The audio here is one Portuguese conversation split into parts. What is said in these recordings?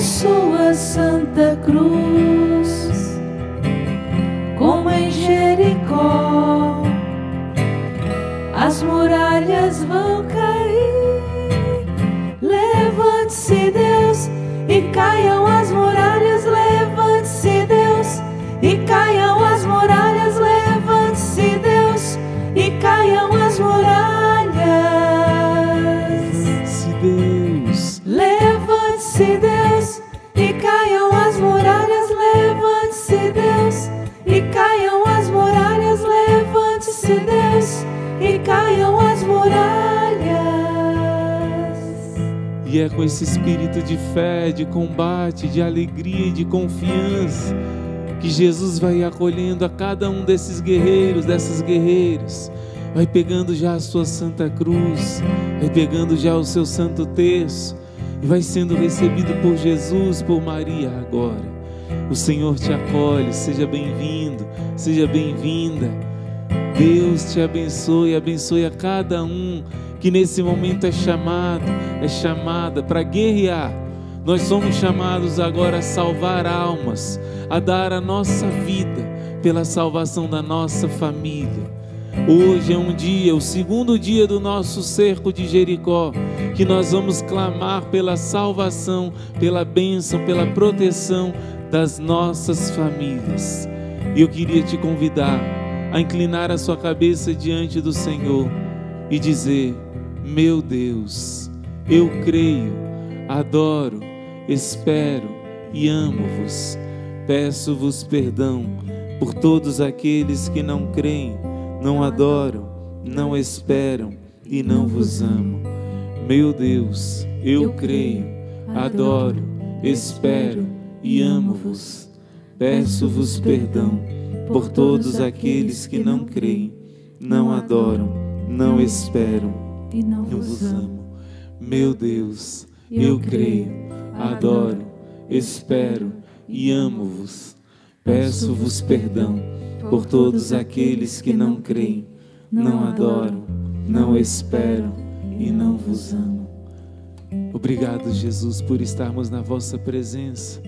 sua santa cruz. E é com esse espírito de fé, de combate, de alegria e de confiança que Jesus vai acolhendo a cada um desses guerreiros, dessas guerreiras. Vai pegando já a sua santa cruz, vai pegando já o seu santo terço e vai sendo recebido por Jesus, por Maria agora. O Senhor te acolhe, seja bem-vindo, seja bem-vinda. Deus te abençoe, abençoe a cada um que nesse momento é chamado, é chamada para guerrear. Nós somos chamados agora a salvar almas, a dar a nossa vida pela salvação da nossa família. Hoje é um dia, o segundo dia do nosso cerco de Jericó, que nós vamos clamar pela salvação, pela bênção, pela proteção das nossas famílias. E eu queria te convidar a inclinar a sua cabeça diante do Senhor e dizer: Meu Deus, eu creio, adoro, espero e amo-vos. Peço-vos perdão por todos aqueles que não creem, não adoram, não esperam e não vos amam. Meu Deus, eu creio, adoro, espero e amo-vos. Peço-vos perdão por todos aqueles que não creem, não adoram, não esperam e não eu vos amo. Meu Deus, eu creio, adoro, espero e amo-vos. Peço-vos perdão por todos aqueles que não creem, não adoram, não esperam e não vos amam. Obrigado, Jesus, por estarmos na vossa presença.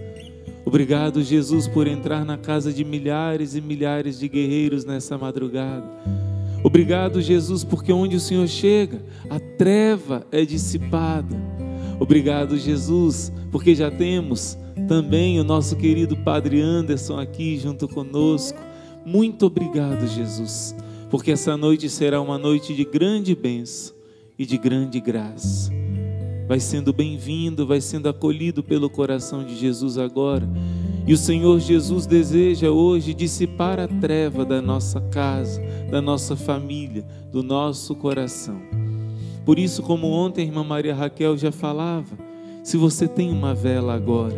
Obrigado, Jesus, por entrar na casa de milhares e milhares de guerreiros nessa madrugada. Obrigado, Jesus, porque onde o Senhor chega, a treva é dissipada. Obrigado, Jesus, porque já temos também o nosso querido Padre Anderson aqui junto conosco. Muito obrigado, Jesus, porque essa noite será uma noite de grande bênção e de grande graça. Vai sendo bem-vindo, vai sendo acolhido pelo coração de Jesus agora. E o Senhor Jesus deseja hoje dissipar a treva da nossa casa, da nossa família, do nosso coração. Por isso, como ontem a irmã Maria Raquel já falava, se você tem uma vela agora,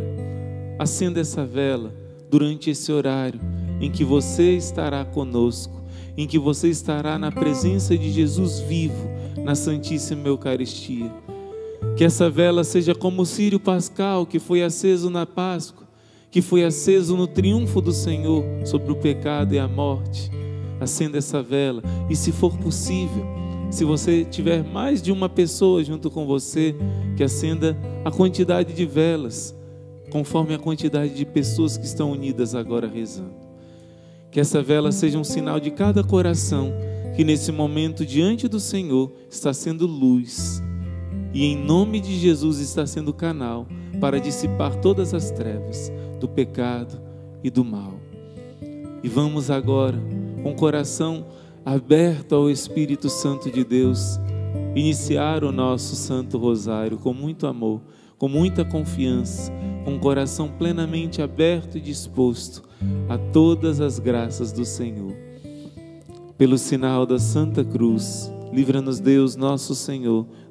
acenda essa vela durante esse horário em que você estará conosco, em que você estará na presença de Jesus vivo, na Santíssima Eucaristia. Que essa vela seja como o círio pascal que foi aceso na Páscoa, que foi aceso no triunfo do Senhor sobre o pecado e a morte. Acenda essa vela e, se for possível, se você tiver mais de uma pessoa junto com você, que acenda a quantidade de velas, conforme a quantidade de pessoas que estão unidas agora rezando. Que essa vela seja um sinal de cada coração que nesse momento diante do Senhor está sendo luz e em nome de Jesus está sendo canal para dissipar todas as trevas do pecado e do mal. E vamos agora, com o coração aberto ao Espírito Santo de Deus, iniciar o nosso Santo Rosário com muito amor, com muita confiança, com o coração plenamente aberto e disposto a todas as graças do Senhor. Pelo sinal da Santa Cruz, livra-nos Deus, nosso Senhor,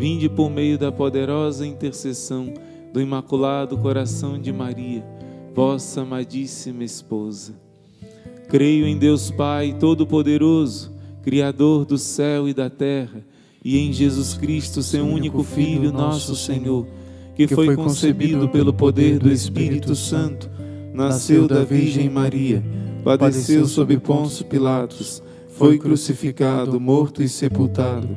vinde por meio da poderosa intercessão do Imaculado Coração de Maria, vossa amadíssima esposa. Creio em Deus Pai Todo-Poderoso, Criador do céu e da terra, e em Jesus Cristo, seu único Filho, nosso Senhor, que foi concebido pelo poder do Espírito Santo, nasceu da Virgem Maria, padeceu sob Pôncio Pilatos, foi crucificado, morto e sepultado,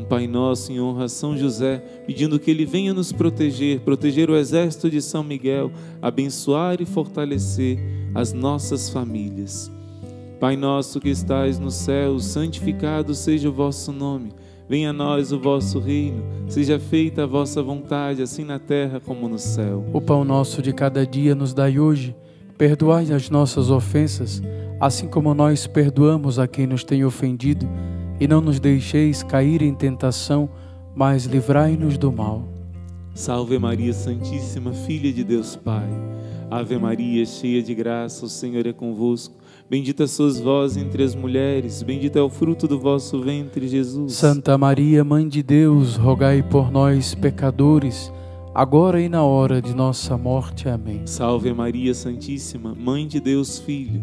Um Pai Nosso em honra a São José, pedindo que Ele venha nos proteger, proteger o exército de São Miguel, abençoar e fortalecer as nossas famílias. Pai nosso que estais no céu, santificado seja o vosso nome. Venha a nós o vosso reino, seja feita a vossa vontade, assim na terra como no céu. O pão nosso de cada dia nos dai hoje. Perdoai as nossas ofensas, assim como nós perdoamos a quem nos tem ofendido, e não nos deixeis cair em tentação, mas livrai-nos do mal. Salve Maria Santíssima, Filha de Deus Pai. Ave Maria, cheia de graça, o Senhor é convosco. Bendita sois vós entre as mulheres, bendito é o fruto do vosso ventre, Jesus. Santa Maria, Mãe de Deus, rogai por nós, pecadores, agora e na hora de nossa morte. Amém. Salve Maria Santíssima, Mãe de Deus Filho.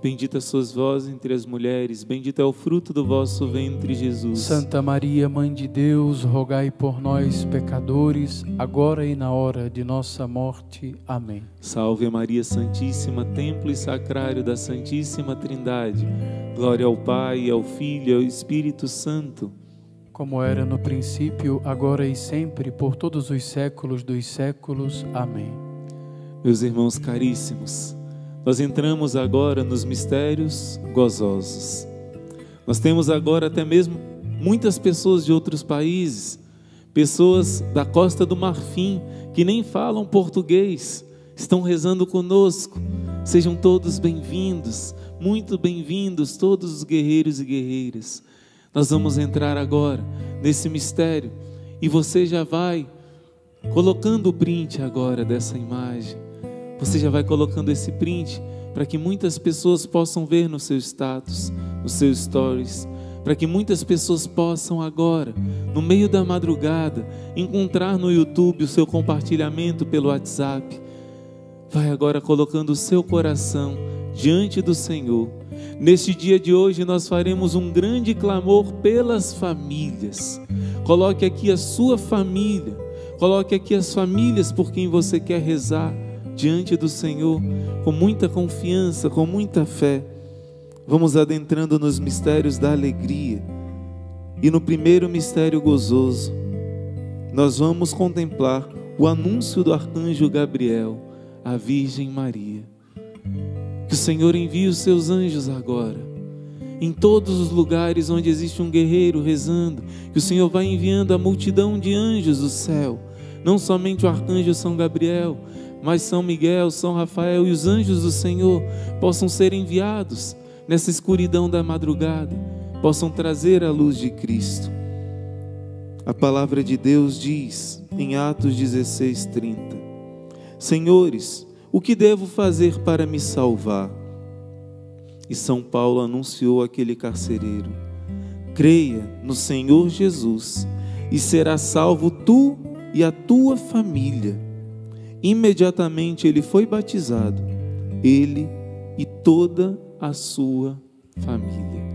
Bendita sois vós entre as mulheres, bendito é o fruto do vosso ventre, Jesus. Santa Maria, Mãe de Deus, rogai por nós, pecadores, agora e na hora de nossa morte. Amém. Salve Maria Santíssima, templo e sacrário da Santíssima Trindade. Glória ao Pai, ao Filho e ao Espírito Santo. Como era no princípio, agora e sempre, por todos os séculos dos séculos. Amém. Meus irmãos caríssimos, nós entramos agora nos mistérios gozosos. Nós temos agora até mesmo muitas pessoas de outros países, pessoas da costa do Marfim, que nem falam português, estão rezando conosco. Sejam todos bem-vindos, muito bem-vindos, todos os guerreiros e guerreiras. Nós vamos entrar agora nesse mistério e você já vai colocando o print agora dessa imagem você já vai colocando esse print para que muitas pessoas possam ver no seu status, nos seus stories, para que muitas pessoas possam agora, no meio da madrugada, encontrar no YouTube o seu compartilhamento pelo WhatsApp. Vai agora colocando o seu coração diante do Senhor. Neste dia de hoje nós faremos um grande clamor pelas famílias. Coloque aqui a sua família, coloque aqui as famílias por quem você quer rezar diante do Senhor com muita confiança, com muita fé. Vamos adentrando nos mistérios da alegria. E no primeiro mistério gozoso, nós vamos contemplar o anúncio do arcanjo Gabriel à Virgem Maria. Que o Senhor envie os seus anjos agora, em todos os lugares onde existe um guerreiro rezando, que o Senhor vai enviando a multidão de anjos do céu, não somente o arcanjo São Gabriel, mas São Miguel, São Rafael e os anjos do Senhor possam ser enviados nessa escuridão da madrugada, possam trazer a luz de Cristo. A palavra de Deus diz em Atos 16, 30: Senhores, o que devo fazer para me salvar? E São Paulo anunciou àquele carcereiro: Creia no Senhor Jesus e será salvo tu e a tua família. Imediatamente ele foi batizado, ele e toda a sua família.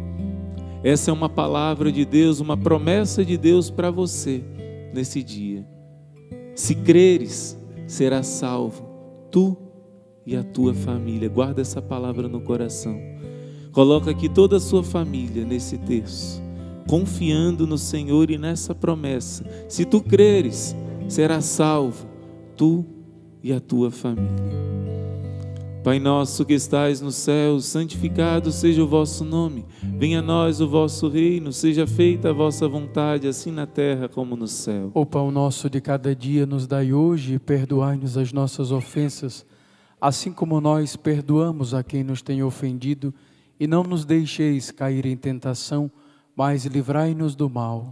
Essa é uma palavra de Deus, uma promessa de Deus para você nesse dia. Se creres, serás salvo, tu e a tua família. Guarda essa palavra no coração. Coloca aqui toda a sua família nesse texto, confiando no Senhor e nessa promessa. Se tu creres, serás salvo, tu e a tua família. Pai nosso que estais no céu, santificado seja o vosso nome. Venha a nós o vosso reino, seja feita a vossa vontade, assim na terra como no céu. O pão nosso de cada dia nos dai hoje, e perdoai-nos as nossas ofensas, assim como nós perdoamos a quem nos tem ofendido, e não nos deixeis cair em tentação, mas livrai-nos do mal.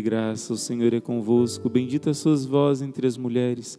graça, o Senhor é convosco. Bendita sois vós entre as mulheres.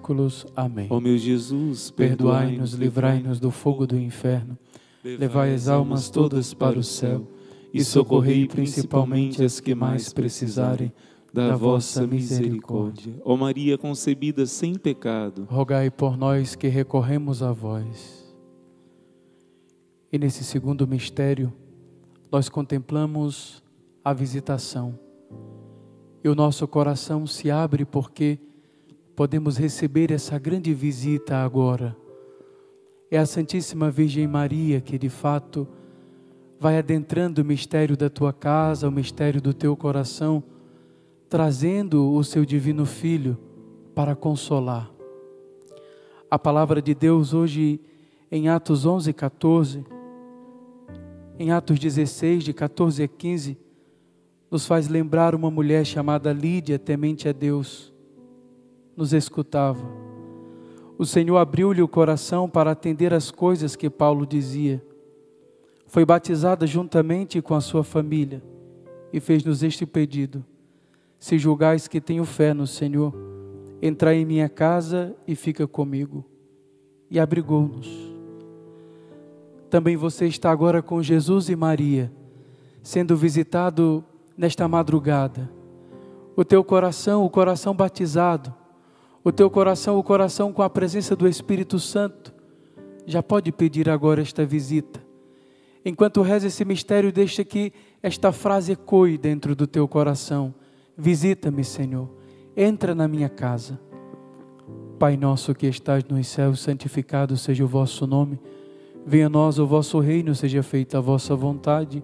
Amém. Ó meu Jesus, Perdoai-nos, livrai-nos do fogo do inferno, levai as almas todas para o céu e socorrei principalmente as que mais precisarem da vossa misericórdia. Ó Maria concebida sem pecado, rogai por nós que recorremos a vós. E nesse segundo mistério, nós contemplamos a visitação. E o nosso coração se abre porque podemos receber essa grande visita agora. É a Santíssima Virgem Maria que de fato vai adentrando o mistério da tua casa, o mistério do teu coração, trazendo o seu divino Filho para consolar. A palavra de Deus hoje em Atos 11, 14, em Atos 16, de 14 a 15, nos faz lembrar uma mulher chamada Lídia, temente a Deus, nos escutava. O Senhor abriu-lhe o coração para atender as coisas que Paulo dizia. Foi batizada juntamente com a sua família e fez-nos este pedido: Se julgais que tenho fé no Senhor, entrai em minha casa e fica comigo. E abrigou-nos. Também você está agora com Jesus e Maria, sendo visitado nesta madrugada. O teu coração, o coração batizado, o teu coração, o coração com a presença do Espírito Santo, já pode pedir agora esta visita. Enquanto reza esse mistério, deixa que esta frase ecoe dentro do teu coração. Visita-me, Senhor. Entra na minha casa. Pai nosso que estás nos céus, santificado seja o vosso nome. Venha a nós o vosso reino, seja feita a vossa vontade,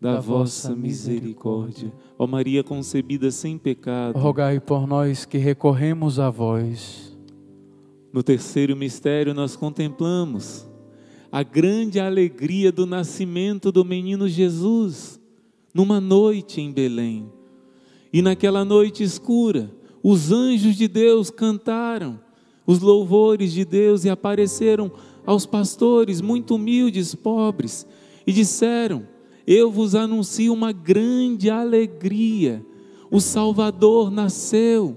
da vossa misericórdia. Ó Maria concebida sem pecado, rogai por nós que recorremos a vós. no terceiro mistério nós contemplamos a grande alegria do nascimento do menino Jesus numa noite em Belém. E naquela noite escura, os anjos de Deus cantaram os louvores de Deus e apareceram aos pastores muito humildes, pobres, e disseram: Eu vos anuncio uma grande alegria. O Salvador nasceu.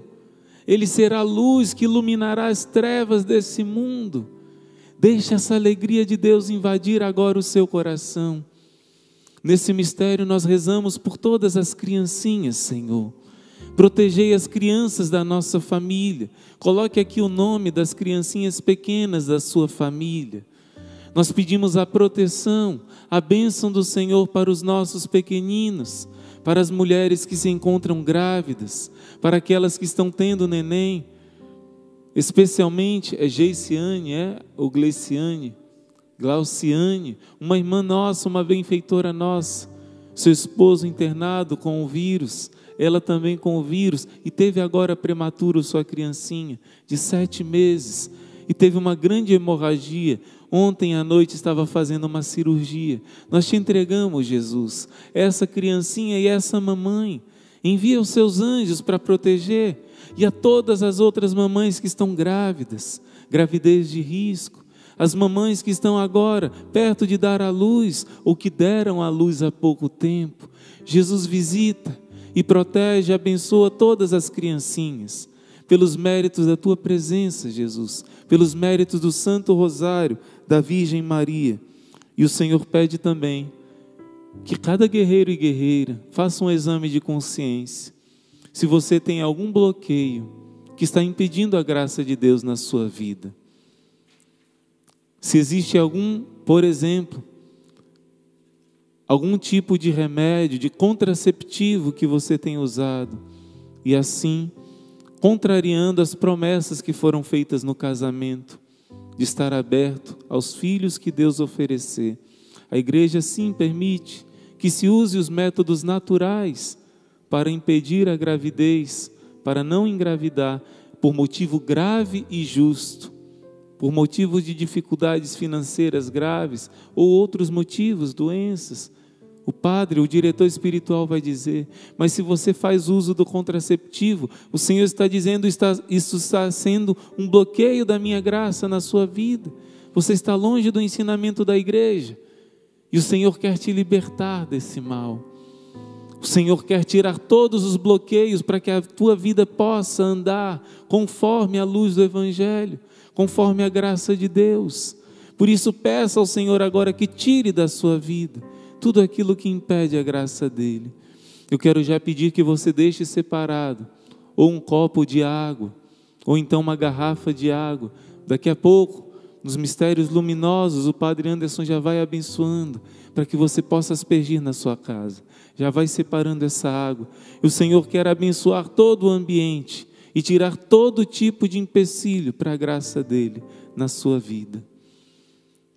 Ele será a luz que iluminará as trevas desse mundo. Deixe essa alegria de Deus invadir agora o seu coração. Nesse mistério nós rezamos por todas as criancinhas, Senhor. Protegei as crianças da nossa família. Coloque aqui o nome das criancinhas pequenas da sua família. Nós pedimos a proteção, a bênção do Senhor para os nossos pequeninos, para as mulheres que se encontram grávidas, para aquelas que estão tendo neném. Especialmente é Geiciane, é? Ou Gleiciane, Glauciane, uma irmã nossa, uma benfeitora nossa, seu esposo internado com o vírus, ela também com o vírus, e teve agora prematuro sua criancinha, de sete meses, e teve uma grande hemorragia. Ontem à noite estava fazendo uma cirurgia. Nós te entregamos, Jesus, essa criancinha e essa mamãe. Envia os seus anjos para proteger, e a todas as outras mamães que estão grávidas, gravidez de risco, as mamães que estão agora perto de dar à luz ou que deram à luz há pouco tempo. Jesus visita e protege, abençoa todas as criancinhas, pelos méritos da tua presença, Jesus, pelos méritos do Santo Rosário, da Virgem Maria. E o Senhor pede também que cada guerreiro e guerreira faça um exame de consciência. Se você tem algum bloqueio que está impedindo a graça de Deus na sua vida, se existe algum, por exemplo, algum tipo de remédio, de contraceptivo que você tem usado, e assim, contrariando as promessas que foram feitas no casamento, de estar aberto aos filhos que Deus oferecer. A igreja sim permite que se use os métodos naturais para impedir a gravidez, para não engravidar, por motivo grave e justo, por motivos de dificuldades financeiras graves ou outros motivos, doenças. O padre, o diretor espiritual vai dizer, mas se você faz uso do contraceptivo, o Senhor está dizendo, está, isso está sendo um bloqueio da minha graça na sua vida. Você está longe do ensinamento da igreja. E o Senhor quer te libertar desse mal. O Senhor quer tirar todos os bloqueios para que a tua vida possa andar conforme a luz do Evangelho, conforme a graça de Deus. Por isso, peça ao Senhor agora que tire da sua vida tudo aquilo que impede a graça dele. Eu quero já pedir que você deixe separado ou um copo de água, ou então uma garrafa de água. Daqui a pouco, nos mistérios luminosos, o Padre Anderson já vai abençoando para que você possa aspergir na sua casa. Já vai separando essa água. E o Senhor quer abençoar todo o ambiente e tirar todo tipo de empecilho para a graça dele na sua vida.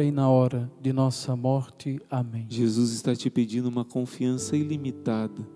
e na hora de nossa morte. Amém. Jesus está te pedindo uma confiança ilimitada.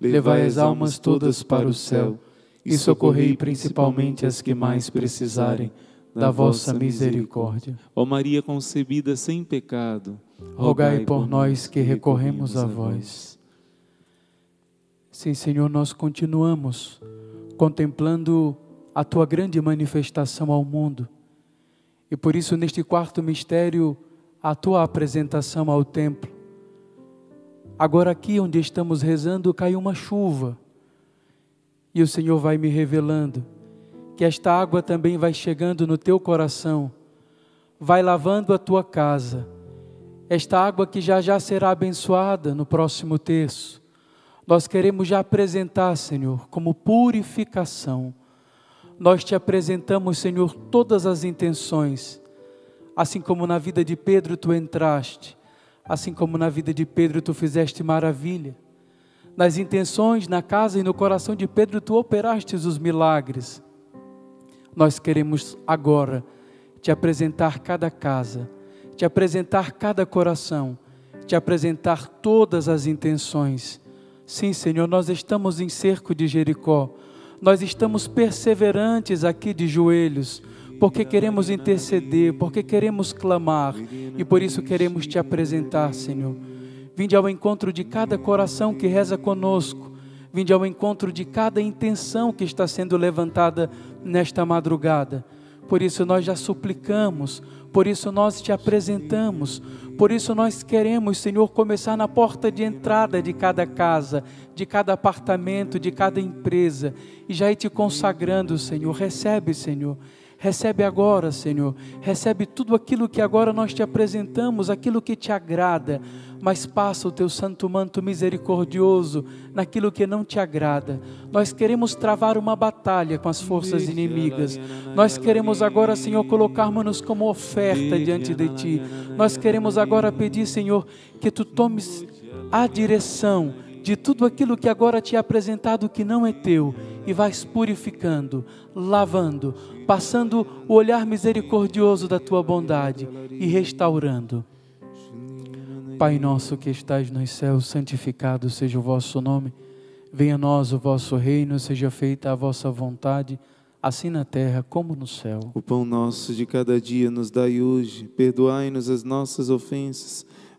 levai as almas todas para o céu e socorrei principalmente as que mais precisarem da vossa misericórdia. Ó Maria concebida sem pecado, Rogai por nós que recorremos a vós. Sim, Senhor, nós continuamos contemplando a tua grande manifestação ao mundo. E por isso, neste quarto mistério, a tua apresentação ao templo. Agora, aqui onde estamos rezando, cai uma chuva. E o Senhor vai me revelando que esta água também vai chegando no teu coração, vai lavando a tua casa. Esta água que já já será abençoada no próximo terço. Nós queremos já apresentar, Senhor, como purificação. Nós te apresentamos, Senhor, todas as intenções. Assim como na vida de Pedro tu entraste, assim como na vida de Pedro tu fizeste maravilha. Nas intenções, na casa e no coração de Pedro tu operaste os milagres. Nós queremos agora te apresentar cada casa, te apresentar cada coração, te apresentar todas as intenções. Sim, Senhor, nós estamos em cerco de Jericó, nós estamos perseverantes aqui de joelhos, porque queremos interceder, porque queremos clamar e por isso queremos te apresentar, Senhor. Vinde ao encontro de cada coração que reza conosco, vinde ao encontro de cada intenção que está sendo levantada nesta madrugada. Por isso nós já suplicamos, por isso nós te apresentamos, por isso nós queremos, Senhor, começar na porta de entrada de cada casa, de cada apartamento, de cada empresa, e já ir te consagrando, Senhor. Recebe, Senhor. Recebe agora, Senhor. Recebe tudo aquilo que agora nós te apresentamos, aquilo que te agrada. Mas passa o teu santo manto misericordioso naquilo que não te agrada. Nós queremos travar uma batalha com as forças inimigas. Nós queremos agora, Senhor, colocarmos-nos como oferta diante de ti. Nós queremos agora pedir, Senhor, que tu tomes a direção de tudo aquilo que agora te é apresentado que não é teu e vais purificando, lavando, passando o olhar misericordioso da tua bondade e restaurando. Pai nosso que estais nos céus, santificado seja o vosso nome. Venha a nós o vosso reino, seja feita a vossa vontade, assim na terra como no céu. O pão nosso de cada dia nos dai hoje. Perdoai-nos as nossas ofensas,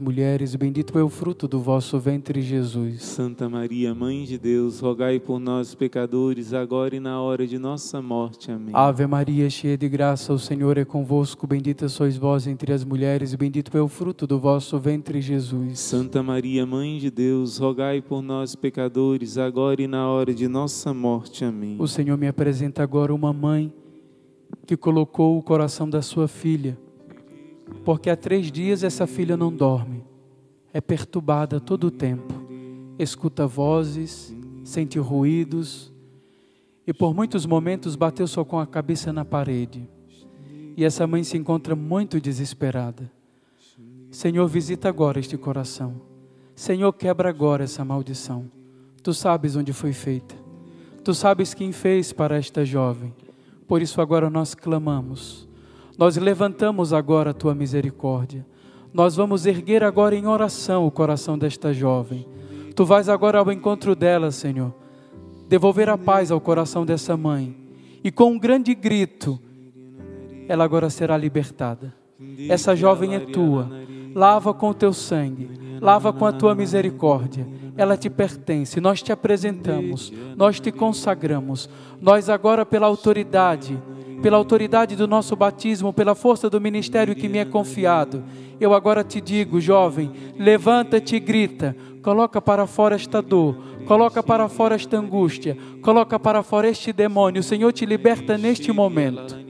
mulheres, bendito é o fruto do vosso ventre, Jesus. Santa Maria, Mãe de Deus, rogai por nós, pecadores, agora e na hora de nossa morte. Amém. Ave Maria, cheia de graça, o Senhor é convosco, bendita sois vós entre as mulheres, bendito é o fruto do vosso ventre, Jesus. Santa Maria, Mãe de Deus, rogai por nós, pecadores, agora e na hora de nossa morte. Amém. O Senhor me apresenta agora uma mãe que colocou o coração da sua filha porque há três dias essa filha não dorme, é perturbada todo o tempo, escuta vozes, sente ruídos e por muitos momentos bateu só com a cabeça na parede. E essa mãe se encontra muito desesperada. Senhor, visita agora este coração. Senhor, quebra agora essa maldição. Tu sabes onde foi feita. Tu sabes quem fez para esta jovem. Por isso agora nós clamamos nós levantamos agora a tua misericórdia. Nós vamos erguer agora em oração o coração desta jovem. Tu vais agora ao encontro dela, Senhor, devolver a paz ao coração dessa mãe. E com um grande grito, ela agora será libertada. Essa jovem é tua. Lava com o teu sangue, lava com a tua misericórdia. Ela te pertence. Nós te apresentamos, nós te consagramos. Nós agora pela autoridade pela autoridade do nosso batismo, pela força do ministério que me é confiado. Eu agora te digo, jovem, levanta-te e grita, coloca para fora esta dor, coloca para fora esta angústia, coloca para fora este demônio. O Senhor te liberta neste momento.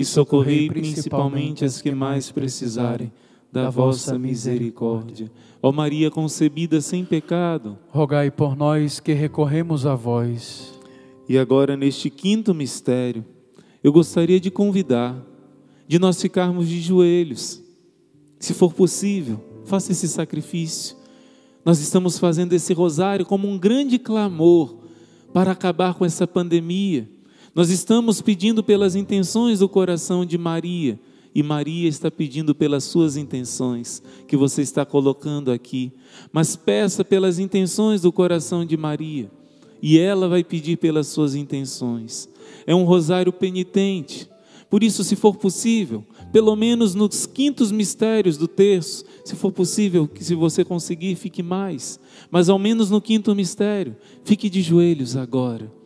e socorrei principalmente as que mais precisarem da vossa misericórdia. Ó Maria concebida sem pecado, rogai por nós que recorremos a vós. E agora, neste quinto mistério, eu gostaria de convidar, de nós ficarmos de joelhos. Se for possível, faça esse sacrifício. Nós estamos fazendo esse rosário como um grande clamor para acabar com essa pandemia. Nós estamos pedindo pelas intenções do coração de Maria, e Maria está pedindo pelas suas intenções que você está colocando aqui. Mas peça pelas intenções do coração de Maria e ela vai pedir pelas suas intenções. É um rosário penitente. Por isso, se for possível, pelo menos nos quintos mistérios do terço, se for possível, que se você conseguir, fique mais, mas ao menos no quinto mistério, fique de joelhos agora.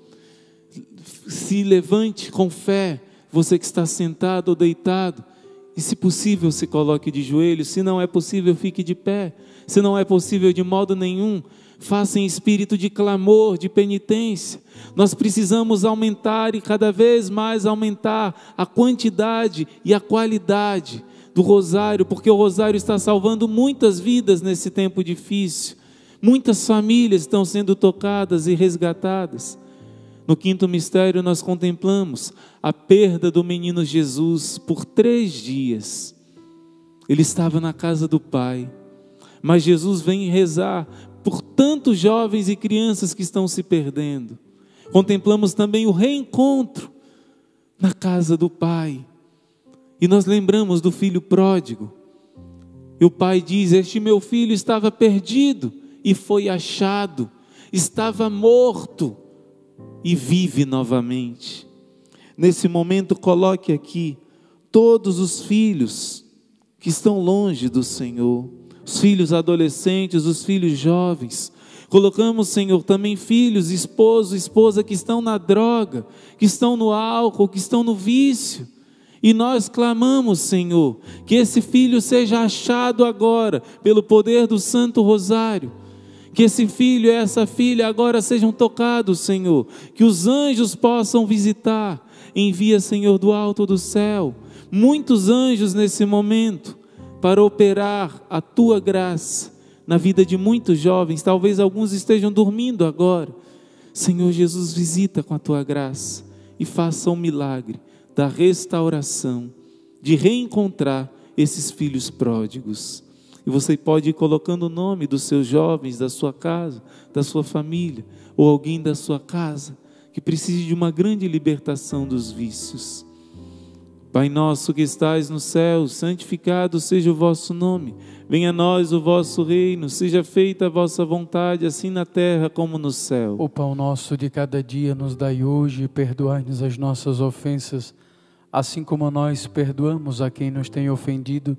Se levante com fé, você que está sentado ou deitado, e se possível, se coloque de joelhos, se não é possível, fique de pé, se não é possível de modo nenhum, faça em espírito de clamor, de penitência. Nós precisamos aumentar e cada vez mais aumentar a quantidade e a qualidade do rosário, porque o rosário está salvando muitas vidas nesse tempo difícil. Muitas famílias estão sendo tocadas e resgatadas. No quinto mistério, nós contemplamos a perda do menino Jesus por três dias. Ele estava na casa do Pai, mas Jesus vem rezar por tantos jovens e crianças que estão se perdendo. Contemplamos também o reencontro na casa do Pai. E nós lembramos do filho pródigo. E o pai diz: Este meu filho estava perdido e foi achado, estava morto e vive novamente. Nesse momento, coloque aqui todos os filhos que estão longe do Senhor os filhos adolescentes, os filhos jovens. Colocamos, Senhor, também filhos, esposo, esposa que estão na droga, que estão no álcool, que estão no vício. E nós clamamos, Senhor, que esse filho seja achado agora pelo poder do Santo Rosário. Que esse filho e essa filha agora sejam tocados, Senhor. Que os anjos possam visitar. Envia, Senhor, do alto do céu, muitos anjos nesse momento para operar a tua graça na vida de muitos jovens, talvez alguns estejam dormindo agora. Senhor Jesus, visita com a tua graça e faça um milagre da restauração, de reencontrar esses filhos pródigos. E você pode ir colocando o nome dos seus jovens, da sua casa, da sua família, ou alguém da sua casa que precise de uma grande libertação dos vícios. Pai nosso que estais no céu, santificado seja o vosso nome. Venha a nós o vosso reino, seja feita a vossa vontade, assim na terra como no céu. O pão nosso de cada dia nos dai hoje, perdoai-nos as nossas ofensas, assim como nós perdoamos a quem nos tem ofendido,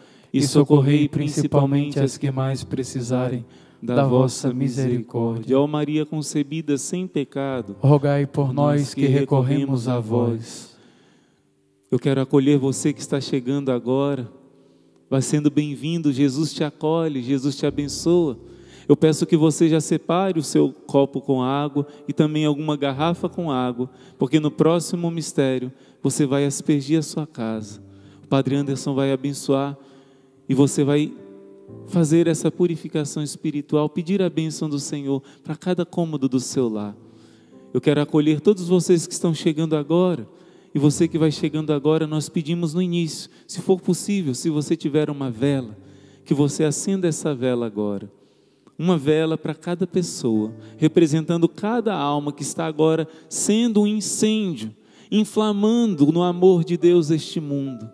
e socorrei principalmente as que mais precisarem da vossa misericórdia. Ó Maria concebida sem pecado, Rogai por nós que recorremos a vós. Eu quero acolher você que está chegando agora. Vai sendo bem-vindo, Jesus te acolhe, Jesus te abençoa. Eu peço que você já separe o seu copo com água e também alguma garrafa com água, porque no próximo mistério você vai aspergir a sua casa. O Padre Anderson vai abençoar e você vai fazer essa purificação espiritual, pedir a bênção do Senhor para cada cômodo do seu lar. Eu quero acolher todos vocês que estão chegando agora. E você que vai chegando agora, nós pedimos no início, se for possível, se você tiver uma vela, que você acenda essa vela agora. Uma vela para cada pessoa, representando cada alma que está agora sendo um incêndio, inflamando no amor de Deus este mundo.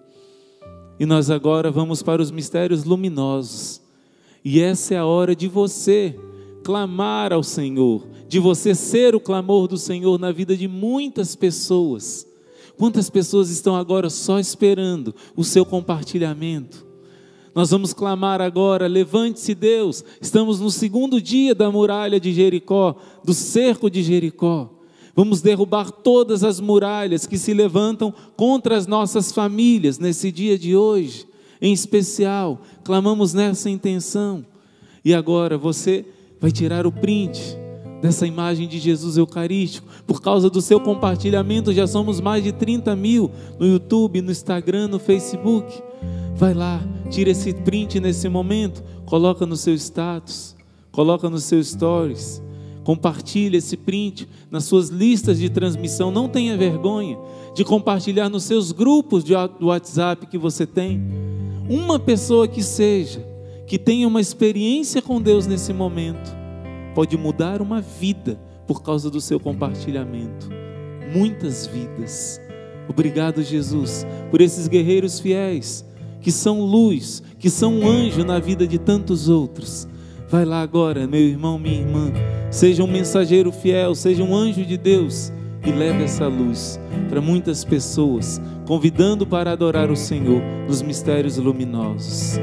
E nós agora vamos para os mistérios luminosos. E essa é a hora de você clamar ao Senhor, de você ser o clamor do Senhor na vida de muitas pessoas. Quantas pessoas estão agora só esperando o seu compartilhamento? Nós vamos clamar agora: levante-se, Deus. Estamos no segundo dia da muralha de Jericó, do cerco de Jericó. Vamos derrubar todas as muralhas que se levantam contra as nossas famílias nesse dia de hoje. Em especial, clamamos nessa intenção. E agora você vai tirar o print dessa imagem de Jesus Eucarístico. Por causa do seu compartilhamento, já somos mais de 30 mil no YouTube, no Instagram, no Facebook. Vai lá, tira esse print nesse momento, coloca no seu status, coloca nos seus stories. Compartilhe esse print nas suas listas de transmissão. Não tenha vergonha de compartilhar nos seus grupos de WhatsApp que você tem. Uma pessoa que seja, que tenha uma experiência com Deus nesse momento, pode mudar uma vida por causa do seu compartilhamento. Muitas vidas. Obrigado, Jesus, por esses guerreiros fiéis que são luz, que são um anjo na vida de tantos outros. Vai lá agora, meu irmão, minha irmã. Seja um mensageiro fiel, seja um anjo de Deus e leve essa luz para muitas pessoas, convidando para adorar o Senhor nos mistérios luminosos.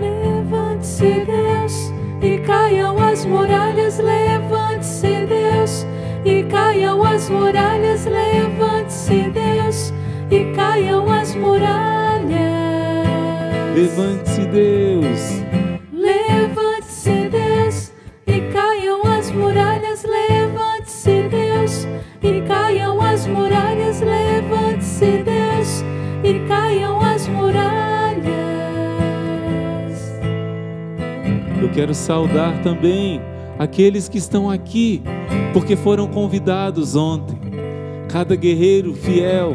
Levante-se, Deus, e caiam as muralhas. Levante-se, Deus, e caiam as muralhas. Levante-se, Deus, e caiam as muralhas. Levante-se, Deus. Levante-se, Deus, e caiam as muralhas. Levante-se, Deus, e caiam as muralhas. Levante-se, Deus, e caiam as muralhas. Eu quero saudar também aqueles que estão aqui, porque foram convidados ontem. Cada guerreiro fiel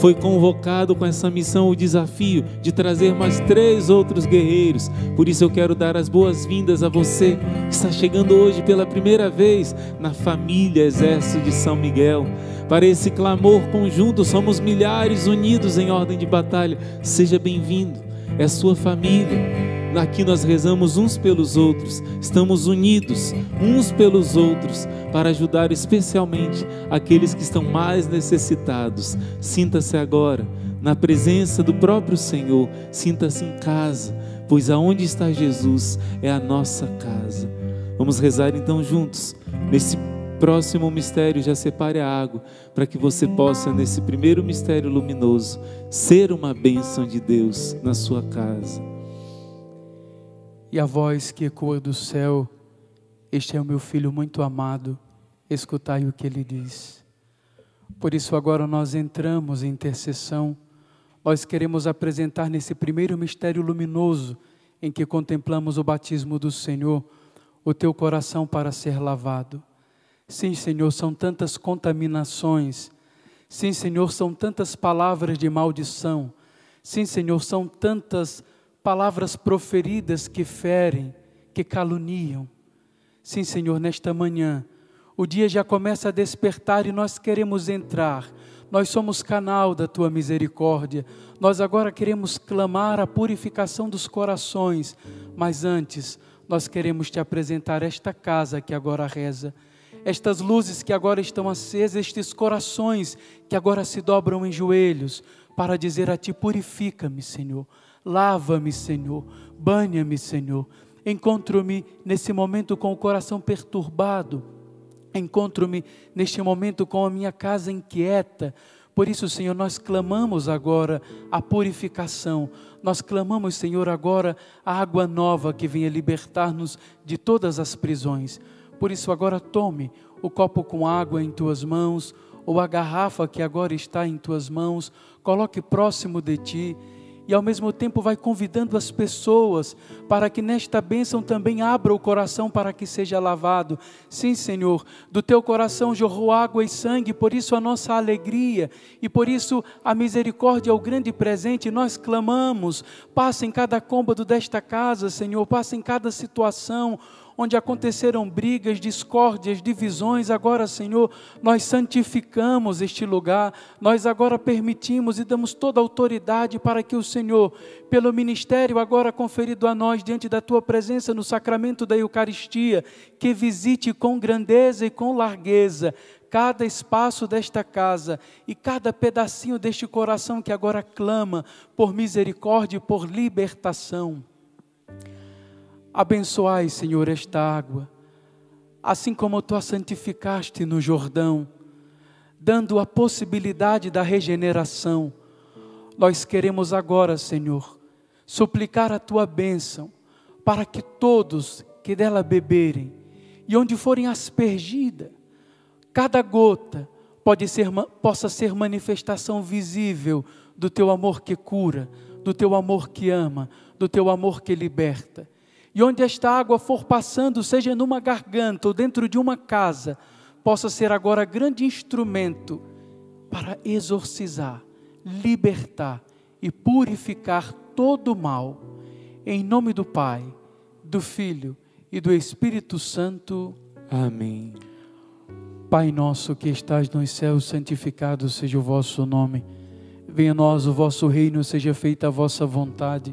foi convocado com essa missão, o desafio de trazer mais três outros guerreiros. Por isso eu quero dar as boas-vindas a você que está chegando hoje pela primeira vez na família Exército de São Miguel. Para esse clamor conjunto, somos milhares unidos em ordem de batalha. Seja bem-vindo, é sua família. Aqui nós rezamos uns pelos outros, estamos unidos uns pelos outros para ajudar especialmente aqueles que estão mais necessitados. Sinta-se agora na presença do próprio Senhor, sinta-se em casa, pois aonde está Jesus é a nossa casa. Vamos rezar então juntos nesse próximo mistério, já separe a água, para que você possa, nesse primeiro mistério luminoso, ser uma bênção de Deus na sua casa. E a voz que ecoa do céu: Este é o meu filho muito amado, escutai o que ele diz. Por isso, agora nós entramos em intercessão, nós queremos apresentar nesse primeiro mistério luminoso em que contemplamos o batismo do Senhor, o teu coração para ser lavado. Sim, Senhor, são tantas contaminações. Sim, Senhor, são tantas palavras de maldição. Sim, Senhor, são tantas palavras proferidas que ferem, que caluniam. Sim, Senhor, nesta manhã, o dia já começa a despertar e nós queremos entrar. Nós somos canal da tua misericórdia. Nós agora queremos clamar a purificação dos corações, mas antes, nós queremos te apresentar esta casa que agora reza, estas luzes que agora estão acesas, estes corações que agora se dobram em joelhos para dizer a ti: purifica-me, Senhor. Lava-me, Senhor. Banha-me, Senhor. Encontro-me nesse momento com o coração perturbado. Encontro-me neste momento com a minha casa inquieta. Por isso, Senhor, nós clamamos agora a purificação. Nós clamamos, Senhor, agora a água nova que venha libertar-nos de todas as prisões. Por isso, agora tome o copo com água em tuas mãos, ou a garrafa que agora está em tuas mãos, coloque próximo de ti e ao mesmo tempo vai convidando as pessoas para que nesta bênção também abra o coração para que seja lavado. Sim, Senhor, do teu coração jorrou água e sangue, por isso a nossa alegria e por isso a misericórdia é o grande presente. Nós clamamos, passa em cada cômodo desta casa, Senhor, passa em cada situação onde aconteceram brigas, discórdias, divisões, agora, Senhor, nós santificamos este lugar, nós agora permitimos e damos toda a autoridade para que o Senhor, pelo ministério agora conferido a nós diante da tua presença no sacramento da Eucaristia, que visite com grandeza e com largueza cada espaço desta casa e cada pedacinho deste coração que agora clama por misericórdia e por libertação. Abençoai, Senhor, esta água, assim como tu a santificaste no Jordão, dando a possibilidade da regeneração. Nós queremos agora, Senhor, suplicar a tua bênção para que todos que dela beberem e onde forem aspergida, cada gota pode ser, possa ser manifestação visível do teu amor que cura, do teu amor que ama, do teu amor que liberta e onde esta água for passando, seja numa garganta ou dentro de uma casa, possa ser agora grande instrumento para exorcizar, libertar e purificar todo o mal. Em nome do Pai, do Filho e do Espírito Santo. Amém. Pai nosso que estás nos céus, santificado seja o vosso nome. Venha a nós o vosso reino, seja feita a vossa vontade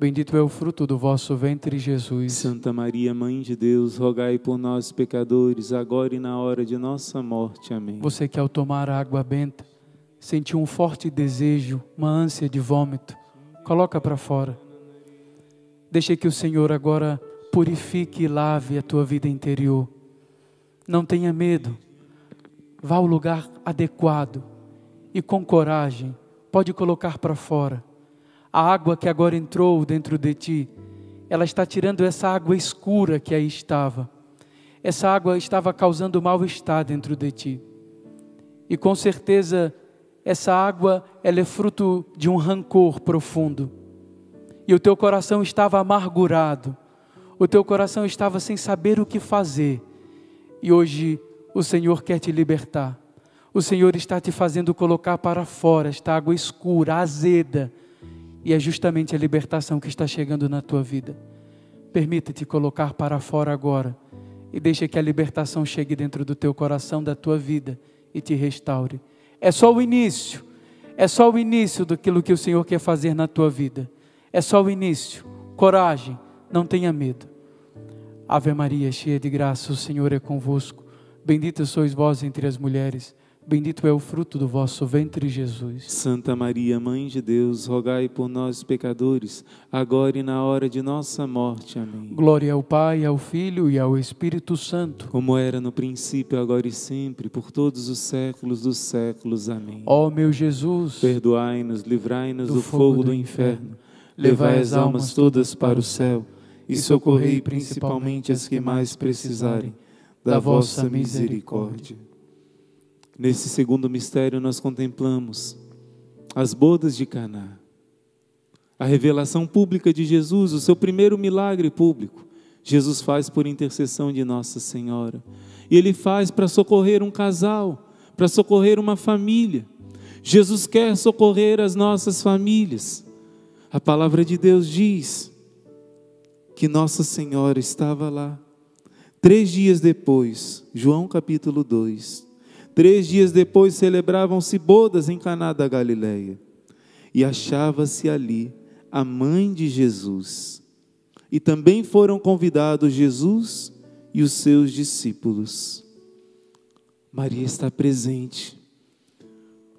Bendito é o fruto do vosso ventre, Jesus. Santa Maria, Mãe de Deus, rogai por nós, pecadores, agora e na hora de nossa morte. Amém. Você que ao tomar a água benta sentiu um forte desejo, uma ânsia de vômito, coloca para fora. Deixa que o Senhor agora purifique e lave a tua vida interior. Não tenha medo. Vá ao lugar adequado e com coragem pode colocar para fora. A água que agora entrou dentro de ti, ela está tirando essa água escura que aí estava. Essa água estava causando mal-estar dentro de ti. E com certeza essa água ela é fruto de um rancor profundo e o teu coração estava amargurado, o teu coração estava sem saber o que fazer, e hoje o Senhor quer te libertar. O Senhor está te fazendo colocar para fora esta água escura, azeda, e é justamente a libertação que está chegando na tua vida. Permita-te colocar para fora agora e deixa que a libertação chegue dentro do teu coração, da tua vida e te restaure. É só o início, é só o início daquilo que o Senhor quer fazer na tua vida. É só o início. Coragem, não tenha medo. Ave Maria, cheia de graça, o Senhor é convosco. Bendita sois vós entre as mulheres. Bendito é o fruto do vosso ventre, Jesus. Santa Maria, Mãe de Deus, rogai por nós, pecadores, agora e na hora de nossa morte. Amém. Glória ao Pai, ao Filho e ao Espírito Santo. Como era no princípio, agora e sempre, por todos os séculos dos séculos. Amém. Ó meu Jesus, Perdoai-nos, livrai-nos do, fogo do inferno levai as almas todas para o céu e socorrei principalmente as que mais precisarem da vossa misericórdia. Nesse segundo mistério nós contemplamos as bodas de Caná. A revelação pública de Jesus, o seu primeiro milagre público. Jesus faz por intercessão de Nossa Senhora. E ele faz para socorrer um casal, para socorrer uma família. Jesus quer socorrer as nossas famílias. A palavra de Deus diz que Nossa Senhora estava lá. Três dias depois, João capítulo 2, três dias depois celebravam-se bodas em Caná da Galileia. E achava-se ali a mãe de Jesus. E também foram convidados Jesus e os seus discípulos. Maria está presente.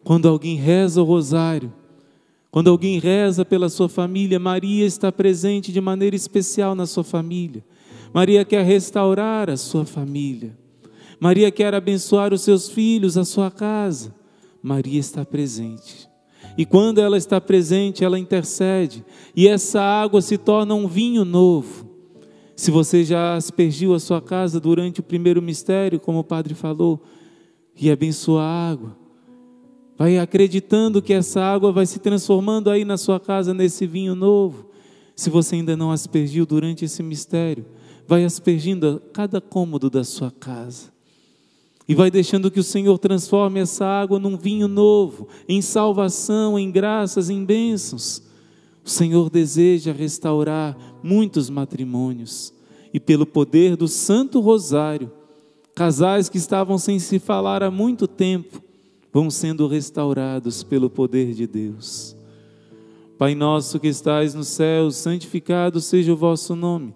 Quando alguém reza o rosário, quando alguém reza pela sua família, Maria está presente de maneira especial na sua família. Maria quer restaurar a sua família. Maria quer abençoar os seus filhos, a sua casa. Maria está presente. E quando ela está presente, ela intercede. E essa água se torna um vinho novo. Se você já aspergiu a sua casa durante o primeiro mistério, como o padre falou, e abençoa a água, Vai acreditando que essa água vai se transformando aí na sua casa nesse vinho novo. Se você ainda não aspergiu durante esse mistério, vai aspergindo cada cômodo da sua casa. E vai deixando que o Senhor transforme essa água num vinho novo, em salvação, em graças, em bênçãos. O Senhor deseja restaurar muitos matrimônios. E pelo poder do Santo Rosário, casais que estavam sem se falar há muito tempo, vão sendo restaurados pelo poder de Deus. Pai nosso que estais no céu, santificado seja o vosso nome.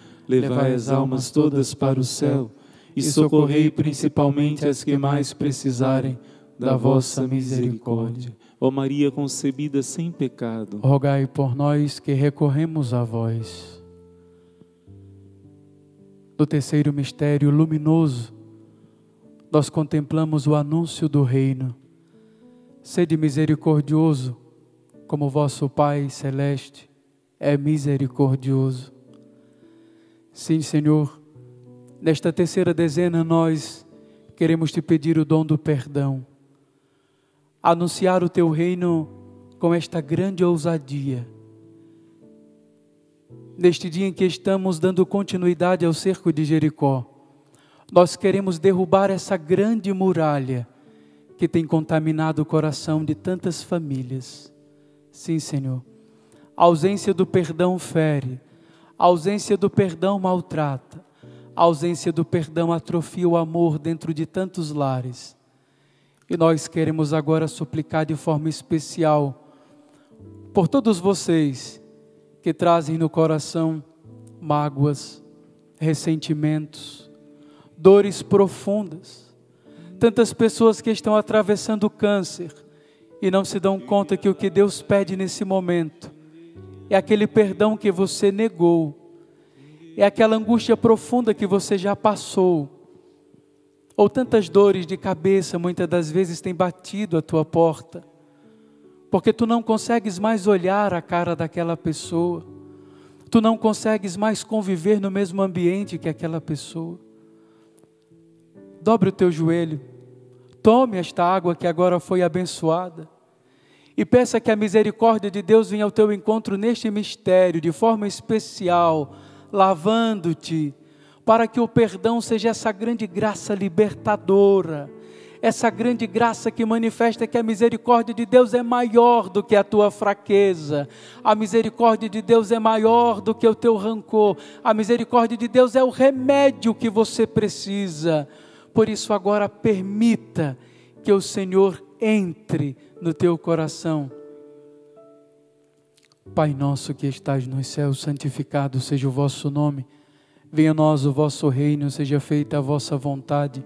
levai as almas todas para o céu e socorrei principalmente as que mais precisarem da vossa misericórdia. Ó Maria concebida sem pecado, rogai por nós que recorremos a vós. No terceiro mistério luminoso, nós contemplamos o anúncio do reino. Sede misericordioso, como vosso Pai celeste é misericordioso. Sim, Senhor, nesta terceira dezena nós queremos te pedir o dom do perdão, anunciar o teu reino com esta grande ousadia. Neste dia em que estamos dando continuidade ao cerco de Jericó, nós queremos derrubar essa grande muralha que tem contaminado o coração de tantas famílias. Sim, Senhor. A ausência do perdão fere, a ausência do perdão maltrata, a ausência do perdão atrofia o amor dentro de tantos lares. E nós queremos agora suplicar de forma especial por todos vocês que trazem no coração mágoas, ressentimentos, dores profundas. Tantas pessoas que estão atravessando câncer e não se dão conta que o que Deus pede nesse momento é aquele perdão que você negou, é aquela angústia profunda que você já passou, ou tantas dores de cabeça muitas das vezes têm batido a tua porta, porque tu não consegues mais olhar a cara daquela pessoa, tu não consegues mais conviver no mesmo ambiente que aquela pessoa. Dobre o teu joelho, tome esta água que agora foi abençoada e peça que a misericórdia de Deus venha ao teu encontro neste mistério de forma especial, lavando-te, para que o perdão seja essa grande graça libertadora, essa grande graça que manifesta que a misericórdia de Deus é maior do que a tua fraqueza, a misericórdia de Deus é maior do que o teu rancor, a misericórdia de Deus é o remédio que você precisa. Por isso, agora permita que o Senhor entre no teu coração. Pai nosso que estás nos céus, santificado seja o vosso nome. Venha a nós o vosso reino, seja feita a vossa vontade,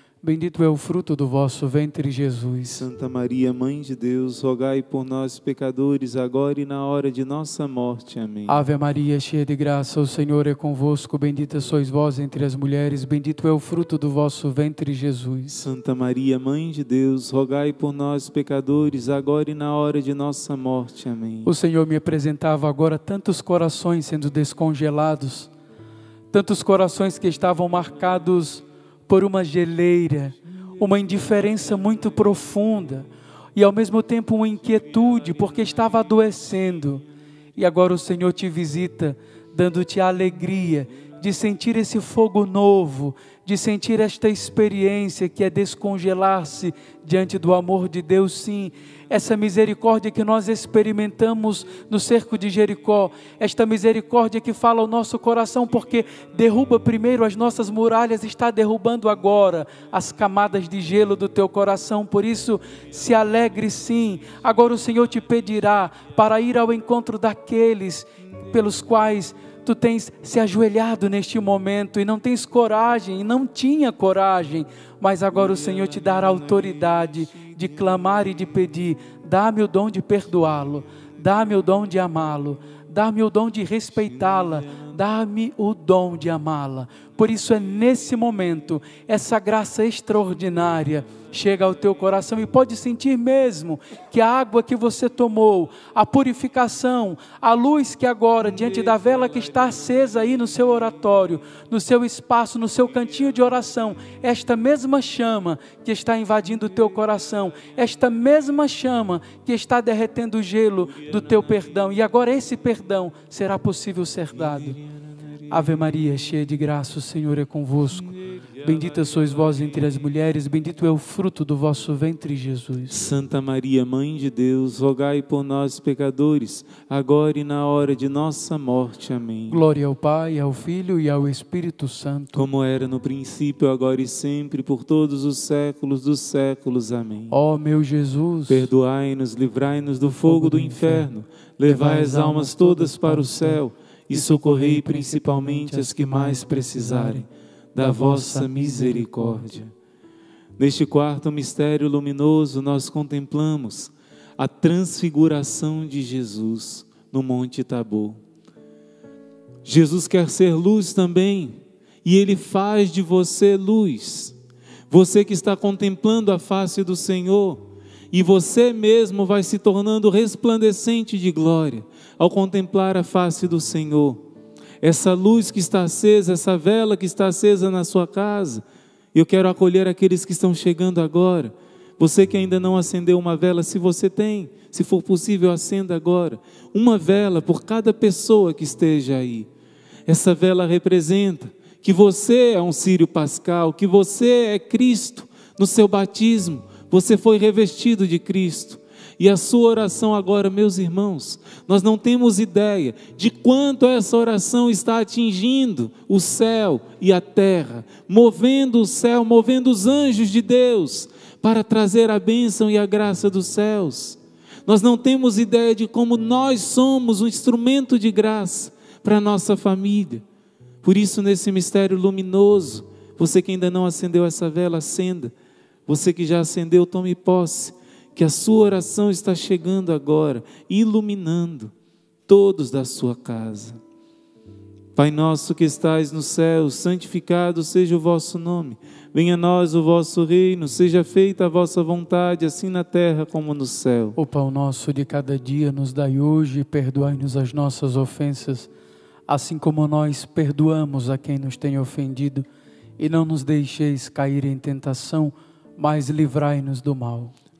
Bendito é o fruto do vosso ventre, Jesus. Santa Maria, Mãe de Deus, rogai por nós, pecadores, agora e na hora de nossa morte. Amém. Ave Maria, cheia de graça, o Senhor é convosco. Bendita sois vós entre as mulheres. Bendito é o fruto do vosso ventre, Jesus. Santa Maria, Mãe de Deus, rogai por nós, pecadores, agora e na hora de nossa morte. Amém. O Senhor me apresentava agora tantos corações sendo descongelados, tantos corações que estavam marcados por uma geleira, uma indiferença muito profunda e ao mesmo tempo uma inquietude porque estava adoecendo. E agora o Senhor te visita, dando-te a alegria de sentir esse fogo novo, de sentir esta experiência que é descongelar-se diante do amor de Deus, sim, essa misericórdia que nós experimentamos no cerco de Jericó, esta misericórdia que fala ao nosso coração, porque derruba primeiro as nossas muralhas, está derrubando agora as camadas de gelo do teu coração, por isso se alegre sim, agora o Senhor te pedirá para ir ao encontro daqueles pelos quais tu tens se ajoelhado neste momento e não tens coragem, e não tinha coragem, mas agora o Senhor te dará autoridade de clamar e de pedir: dá-me o dom de perdoá-lo, dá-me o dom de amá-lo, dá-me o dom de respeitá-la, dá-me o dom de amá-la. Por isso é nesse momento, essa graça extraordinária chega ao teu coração e pode sentir mesmo que a água que você tomou, a purificação, a luz que agora, diante da vela que está acesa aí no seu oratório, no seu espaço, no seu cantinho de oração, esta mesma chama que está invadindo o teu coração, esta mesma chama que está derretendo o gelo do teu perdão, e agora esse perdão será possível ser dado. Ave Maria, cheia de graça, o Senhor é convosco. Bendita sois vós entre as mulheres, bendito é o fruto do vosso ventre, Jesus. Santa Maria, Mãe de Deus, rogai por nós, pecadores, agora e na hora de nossa morte. Amém. Glória ao Pai, ao Filho e ao Espírito Santo. Como era no princípio, agora e sempre, por todos os séculos dos séculos. Amém. Ó meu Jesus, Perdoai-nos, livrai-nos do fogo do inferno, levai as almas todas para o céu e socorrei principalmente as que mais precisarem da vossa misericórdia. Neste quarto mistério luminoso, nós contemplamos a transfiguração de Jesus no Monte Tabor. Jesus quer ser luz também, e Ele faz de você luz. Você que está contemplando a face do Senhor, e você mesmo vai se tornando resplandecente de glória ao contemplar a face do Senhor. Essa luz que está acesa, essa vela que está acesa na sua casa, eu quero acolher aqueles que estão chegando agora. Você que ainda não acendeu uma vela, se você tem, se for possível, acenda agora. Uma vela por cada pessoa que esteja aí. Essa vela representa que você é um sírio pascal, que você é Cristo no seu batismo, você foi revestido de Cristo. E a sua oração agora, meus irmãos, nós não temos ideia de quanto essa oração está atingindo o céu e a terra, movendo o céu, movendo os anjos de Deus para trazer a bênção e a graça dos céus. Nós não temos ideia de como nós somos um instrumento de graça para a nossa família. Por isso, nesse mistério luminoso, você que ainda não acendeu essa vela, acenda. Você que já acendeu, tome posse que a sua oração está chegando agora, iluminando todos da sua casa. Pai nosso que estais no céu, santificado seja o vosso nome. Venha a nós o vosso reino, seja feita a vossa vontade, assim na terra como no céu. O pão nosso de cada dia nos dai hoje, perdoai-nos as nossas ofensas, assim como nós perdoamos a quem nos tem ofendido, e não nos deixeis cair em tentação, mas livrai-nos do mal.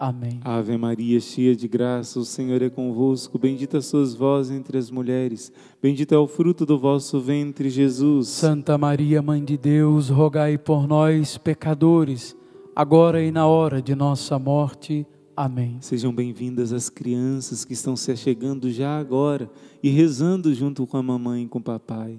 Amém. Ave Maria, cheia de graça, o Senhor é convosco. Bendita sois vós entre as mulheres, bendito é o fruto do vosso ventre, Jesus. Santa Maria, Mãe de Deus, rogai por nós, pecadores, agora e na hora de nossa morte. Amém. Sejam bem-vindas as crianças que estão se achegando já agora e rezando junto com a mamãe e com o papai.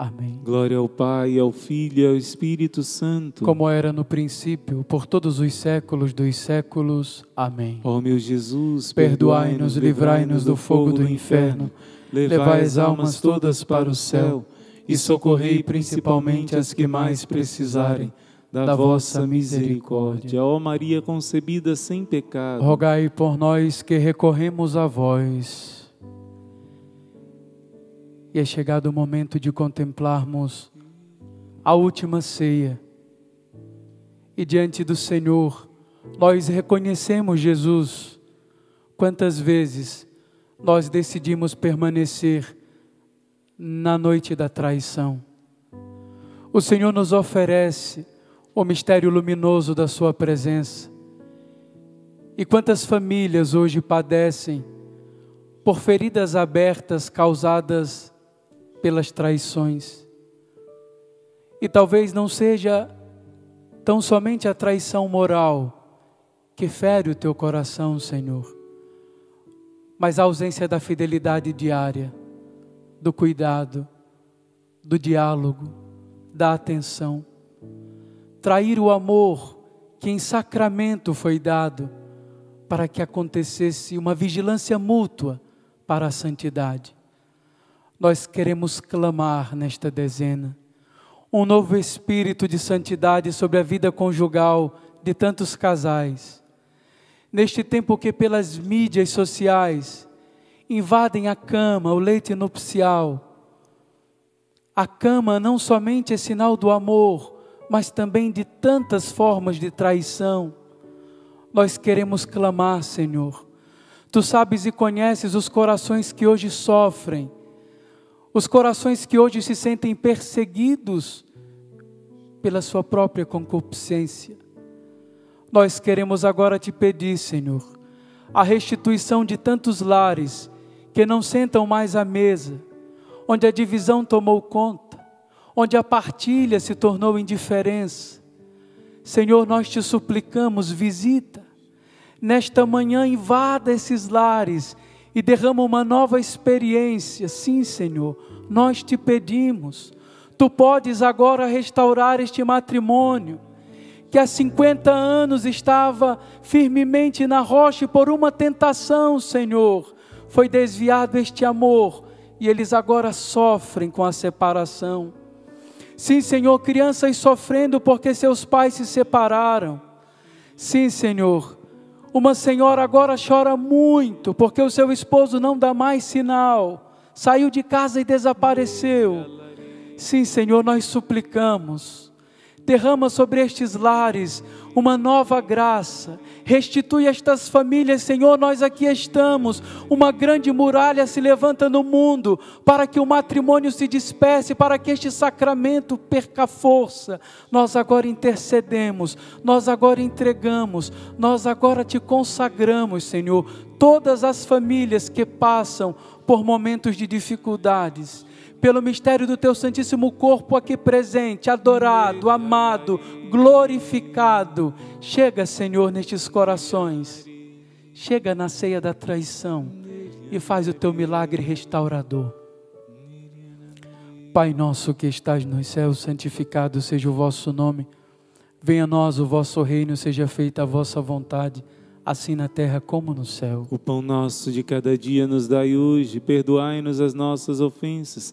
Amém. Glória ao Pai, ao Filho e ao Espírito Santo. Como era no princípio, por todos os séculos dos séculos. Amém. Ó meu Jesus, Perdoai-nos, livrai-nos do fogo do inferno, levai as almas todas para o céu e socorrei principalmente as que mais precisarem da vossa misericórdia. Ó Maria concebida sem pecado, Rogai por nós que recorremos a vós. E é chegado o momento de contemplarmos a última ceia. E diante do Senhor, nós reconhecemos Jesus. Quantas vezes nós decidimos permanecer na noite da traição. O Senhor nos oferece o mistério luminoso da Sua presença. E quantas famílias hoje padecem por feridas abertas causadas pelas traições. E talvez não seja tão somente a traição moral que fere o teu coração, Senhor, mas a ausência da fidelidade diária, do cuidado, do diálogo, da atenção. Trair o amor que em sacramento foi dado para que acontecesse uma vigilância mútua para a santidade. Nós queremos clamar nesta dezena um novo espírito de santidade sobre a vida conjugal de tantos casais. Neste tempo que pelas mídias sociais invadem a cama, o leite nupcial. A cama não somente é sinal do amor, mas também de tantas formas de traição. Nós queremos clamar, Senhor. Tu sabes e conheces os corações que hoje sofrem os corações que hoje se sentem perseguidos pela sua própria concupiscência. Nós queremos agora te pedir, Senhor, a restituição de tantos lares que não sentam mais à mesa, onde a divisão tomou conta, onde a partilha se tornou indiferença. Senhor, nós te suplicamos, visita. Nesta manhã, invada esses lares e derrama uma nova experiência. Sim, Senhor, nós te pedimos. Tu podes agora restaurar este matrimônio que há 50 anos estava firmemente na rocha e por uma tentação, Senhor, foi desviado este amor e eles agora sofrem com a separação. Sim, Senhor, crianças sofrendo porque seus pais se separaram. Sim, Senhor, uma senhora agora chora muito porque o seu esposo não dá mais sinal, saiu de casa e desapareceu. Sim, Senhor, nós suplicamos. Derrama sobre estes lares uma nova graça. Restitui estas famílias, Senhor, nós aqui estamos. Uma grande muralha se levanta no mundo para que o matrimônio se despece, para que este sacramento perca força. Nós agora intercedemos, nós agora entregamos, nós agora te consagramos, Senhor, todas as famílias que passam por momentos de dificuldades pelo mistério do teu Santíssimo Corpo aqui presente, adorado, amado, glorificado. Chega, Senhor, nestes corações. Chega na ceia da traição e faz o teu milagre restaurador. Pai nosso que estás nos céus, santificado seja o vosso nome. Venha a nós o vosso reino, seja feita a vossa vontade assim na terra como no céu. O pão nosso de cada dia nos dai hoje, perdoai-nos as nossas ofensas,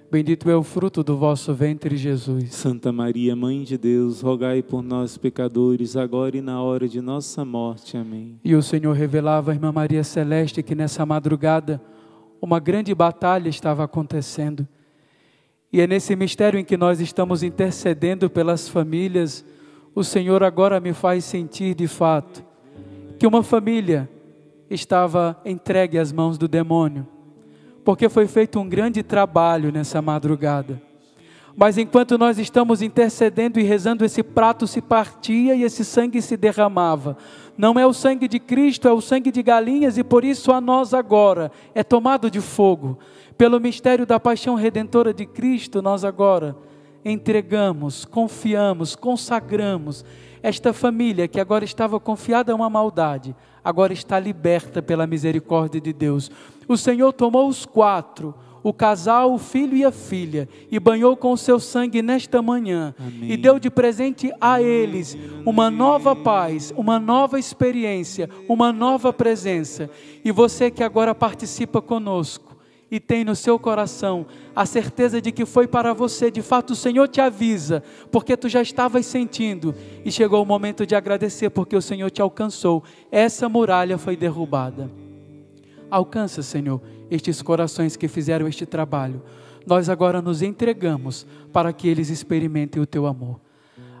Bendito é o fruto do vosso ventre, Jesus. Santa Maria, Mãe de Deus, rogai por nós, pecadores, agora e na hora de nossa morte. Amém. E o Senhor revelava à irmã Maria Celeste que nessa madrugada uma grande batalha estava acontecendo. E é nesse mistério em que nós estamos intercedendo pelas famílias, o Senhor agora me faz sentir de fato que uma família estava entregue às mãos do demônio, porque foi feito um grande trabalho nessa madrugada. Mas enquanto nós estamos intercedendo e rezando, esse prato se partia e esse sangue se derramava. Não é o sangue de Cristo, é o sangue de galinhas, e por isso a nós agora é tomado de fogo. Pelo mistério da paixão redentora de Cristo, nós agora entregamos, confiamos, consagramos esta família que agora estava confiada a uma maldade, agora está liberta pela misericórdia de Deus. O Senhor tomou os quatro o casal, o filho e a filha, e banhou com o seu sangue nesta manhã, Amém. e deu de presente a eles uma nova paz, uma nova experiência, uma nova presença. E você que agora participa conosco, e tem no seu coração a certeza de que foi para você, de fato o Senhor te avisa, porque tu já estavas sentindo e chegou o momento de agradecer porque o Senhor te alcançou. Essa muralha foi derrubada. Alcança, Senhor, estes corações que fizeram este trabalho. Nós agora nos entregamos para que eles experimentem o teu amor.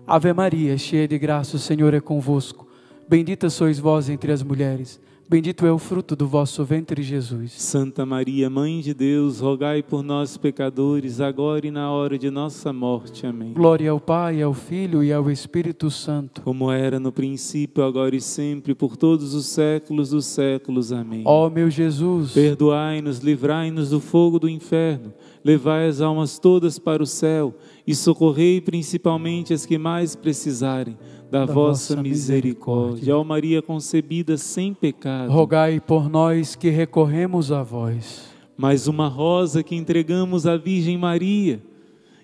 Ave Maria, cheia de graça, o Senhor é convosco. Bendita sois vós entre as mulheres. Bendito é o fruto do vosso ventre, Jesus. Santa Maria, Mãe de Deus, rogai por nós, pecadores, agora e na hora de nossa morte. Amém. Glória ao Pai, ao Filho e ao Espírito Santo. Como era no princípio, agora e sempre, por todos os séculos dos séculos. Amém. Ó meu Jesus, perdoai-nos, livrai-nos do fogo do inferno, levai as almas todas para o céu e socorrei principalmente as que mais precisarem da, vossa misericórdia. Ó Maria concebida sem pecado, rogai por nós que recorremos a vós. Mais uma rosa que entregamos à Virgem Maria.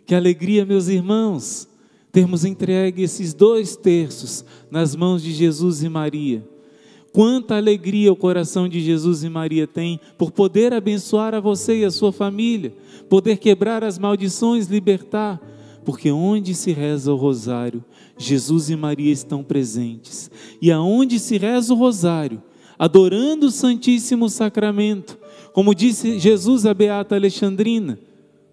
Que alegria, meus irmãos, termos entregue esses dois terços nas mãos de Jesus e Maria. Quanta alegria o coração de Jesus e Maria tem por poder abençoar a você e a sua família, poder quebrar as maldições, libertar, porque onde se reza o rosário, Jesus e Maria estão presentes. E aonde se reza o rosário, adorando o Santíssimo Sacramento, como disse Jesus a Beata Alexandrina,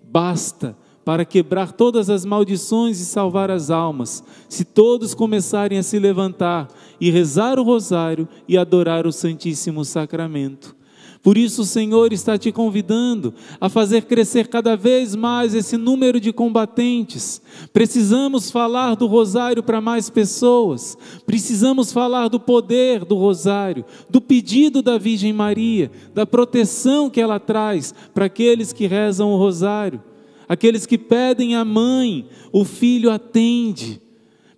basta para quebrar todas as maldições e salvar as almas, se todos começarem a se levantar e rezar o rosário e adorar o Santíssimo Sacramento. Por isso o Senhor está te convidando a fazer crescer cada vez mais esse número de combatentes. Precisamos falar do rosário para mais pessoas. Precisamos falar do poder do rosário, do pedido da Virgem Maria, da proteção que ela traz para aqueles que rezam o rosário. Aqueles que pedem à mãe, o filho atende.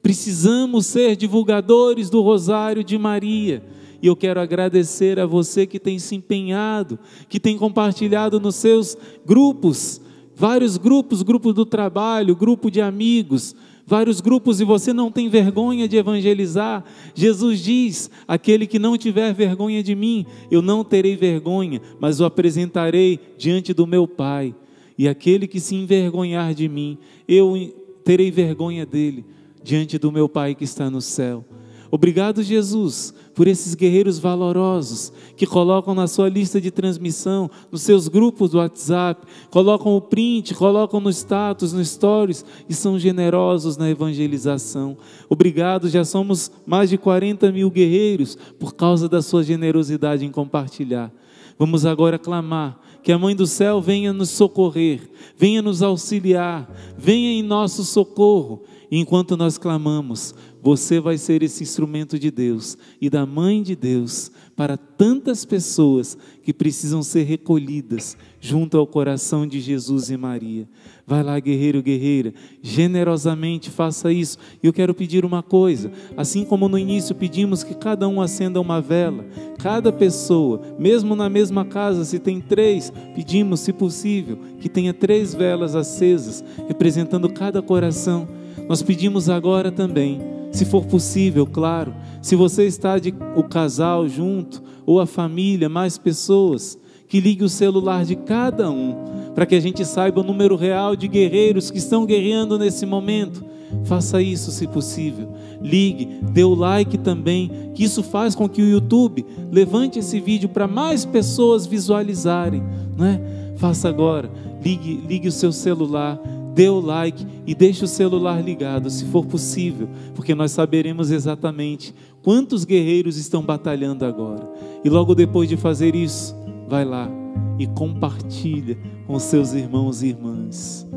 Precisamos ser divulgadores do rosário de Maria e eu quero agradecer a você que tem se empenhado, que tem compartilhado nos seus grupos, vários grupos, grupo do trabalho, grupo de amigos, vários grupos e você não tem vergonha de evangelizar. Jesus diz: aquele que não tiver vergonha de mim, eu não terei vergonha, mas o apresentarei diante do meu Pai. E aquele que se envergonhar de mim, eu terei vergonha dele diante do meu Pai que está no céu. Obrigado, Jesus, por esses guerreiros valorosos que colocam na sua lista de transmissão, nos seus grupos do WhatsApp, colocam o print, colocam no status, no stories e são generosos na evangelização. Obrigado, já somos mais de 40 mil guerreiros por causa da sua generosidade em compartilhar. Vamos agora clamar que a Mãe do Céu venha nos socorrer, venha nos auxiliar, venha em nosso socorro. Enquanto nós clamamos, você vai ser esse instrumento de Deus e da Mãe de Deus para tantas pessoas que precisam ser recolhidas junto ao coração de Jesus e Maria. Vai lá, guerreiro, guerreira, generosamente faça isso. E eu quero pedir uma coisa: assim como no início pedimos que cada um acenda uma vela, cada pessoa, mesmo na mesma casa, se tem três, pedimos, se possível, que tenha três velas acesas, representando cada coração. Nós pedimos agora também se for possível, claro. Se você está de o casal junto ou a família, mais pessoas, que ligue o celular de cada um, para que a gente saiba o número real de guerreiros que estão guerreando nesse momento Faça isso se possível. Ligue, dê o like também, que isso faz com que o YouTube levante esse vídeo para mais pessoas visualizarem, não é? Faça agora. Ligue, ligue o seu celular, dê o like e deixe o celular ligado, se for possível, porque nós saberemos exatamente quantos guerreiros estão batalhando agora. E logo depois de fazer isso, vai lá e compartilha com seus irmãos e irmãs.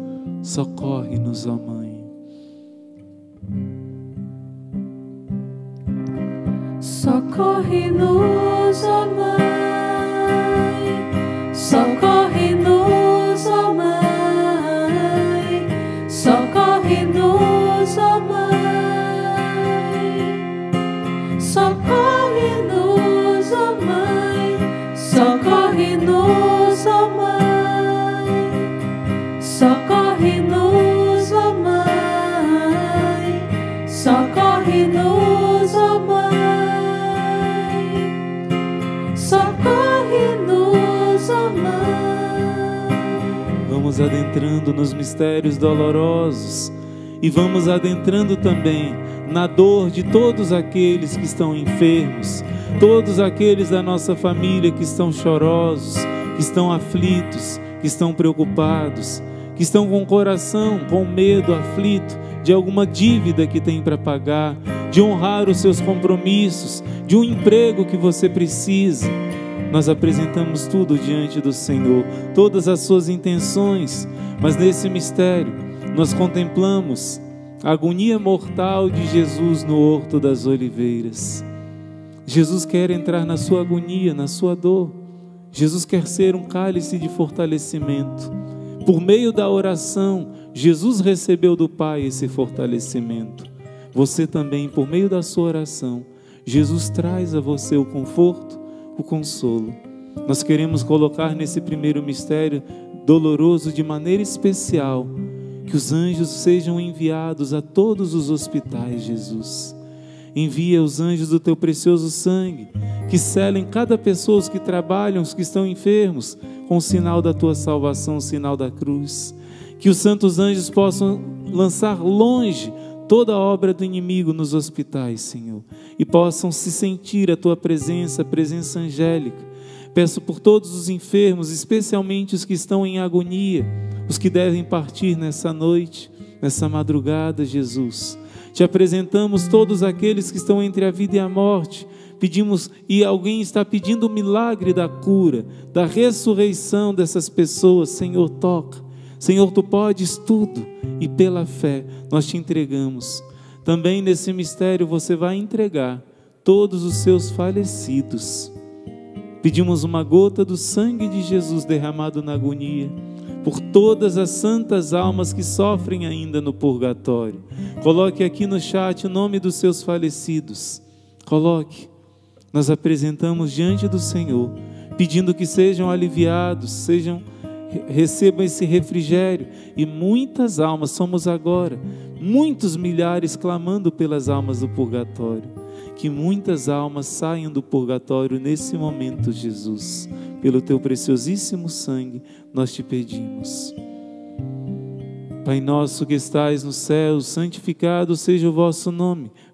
Socorre-nos, ó Mãe. Socorre-nos, ó Mãe. Socorre-nos, ó Mãe. Adentrando nos mistérios dolorosos e vamos adentrando também na dor de todos aqueles que estão enfermos, todos aqueles da nossa família que estão chorosos, que estão aflitos, que estão preocupados, que estão com o coração, com medo, aflito de alguma dívida que tem para pagar, de honrar os seus compromissos, de um emprego que você precisa. Nós apresentamos tudo diante do Senhor, todas as suas intenções, mas nesse mistério nós contemplamos a agonia mortal de Jesus no Horto das Oliveiras. Jesus quer entrar na sua agonia, na sua dor. Jesus quer ser um cálice de fortalecimento. Por meio da oração, Jesus recebeu do Pai esse fortalecimento. Você também, por meio da sua oração, Jesus traz a você o conforto, o consolo. Nós queremos colocar nesse primeiro mistério doloroso de maneira especial que os anjos sejam enviados a todos os hospitais, Jesus. Envia os anjos do teu precioso sangue, que selem cada pessoa, os que trabalham, os que estão enfermos, com o sinal da tua salvação, o sinal da cruz. Que os santos anjos possam lançar longe toda obra do inimigo nos hospitais, Senhor, e possam se sentir a tua presença, a presença angélica. Peço por todos os enfermos, especialmente os que estão em agonia, os que devem partir nessa noite, nessa madrugada, Jesus. Te apresentamos todos aqueles que estão entre a vida e a morte. Pedimos, e alguém está pedindo o milagre da cura, da ressurreição dessas pessoas. Senhor, toca. Senhor, tu podes tudo, e pela fé nós te entregamos. Também nesse mistério você vai entregar todos os seus falecidos. Pedimos uma gota do sangue de Jesus derramado na agonia por todas as santas almas que sofrem ainda no purgatório. Coloque aqui no chat o nome dos seus falecidos. Coloque. Nós apresentamos diante do Senhor, pedindo que sejam aliviados, sejam recebam esse refrigério e muitas almas somos agora, muitos milhares clamando pelas almas do purgatório. Que muitas almas saiam do purgatório nesse momento, Jesus. Pelo teu preciosíssimo sangue, nós te pedimos. Pai nosso que estais no céu, santificado seja o vosso nome.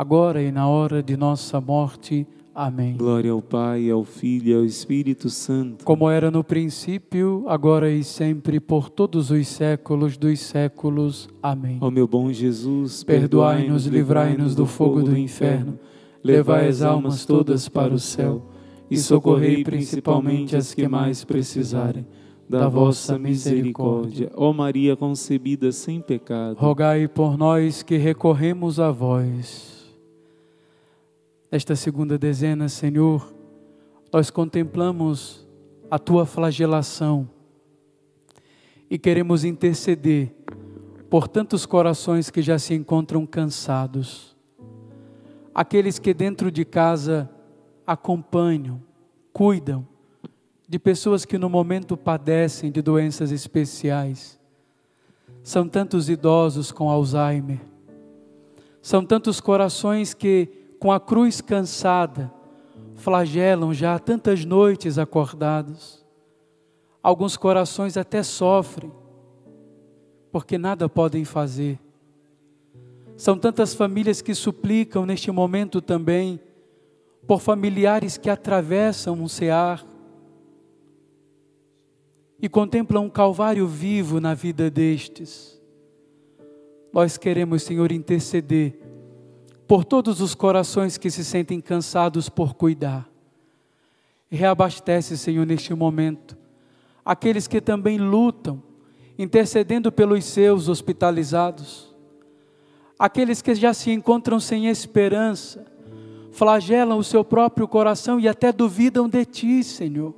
agora e na hora de nossa morte. Amém. Glória ao Pai, ao Filho e ao Espírito Santo. Como era no princípio, agora e sempre, por todos os séculos dos séculos. Amém. Ó meu bom Jesus, Perdoai-nos, livrai-nos do fogo do inferno, levai as almas todas para o céu e socorrei principalmente as que mais precisarem da vossa misericórdia. Ó Maria concebida sem pecado, Rogai por nós que recorremos a vós. Nesta segunda dezena, Senhor, nós contemplamos a tua flagelação e queremos interceder por tantos corações que já se encontram cansados, aqueles que dentro de casa acompanham, cuidam de pessoas que no momento padecem de doenças especiais. São tantos idosos com Alzheimer, são tantos corações que com a cruz cansada, flagelam já tantas noites acordados. Alguns corações até sofrem, porque nada podem fazer. São tantas famílias que suplicam neste momento também por familiares que atravessam um cear e contemplam um calvário vivo na vida destes. Nós queremos, Senhor, interceder por todos os corações que se sentem cansados por cuidar. Reabastece, Senhor, neste momento, aqueles que também lutam, intercedendo pelos seus hospitalizados, aqueles que já se encontram sem esperança, flagelam o seu próprio coração e até duvidam de Ti, Senhor.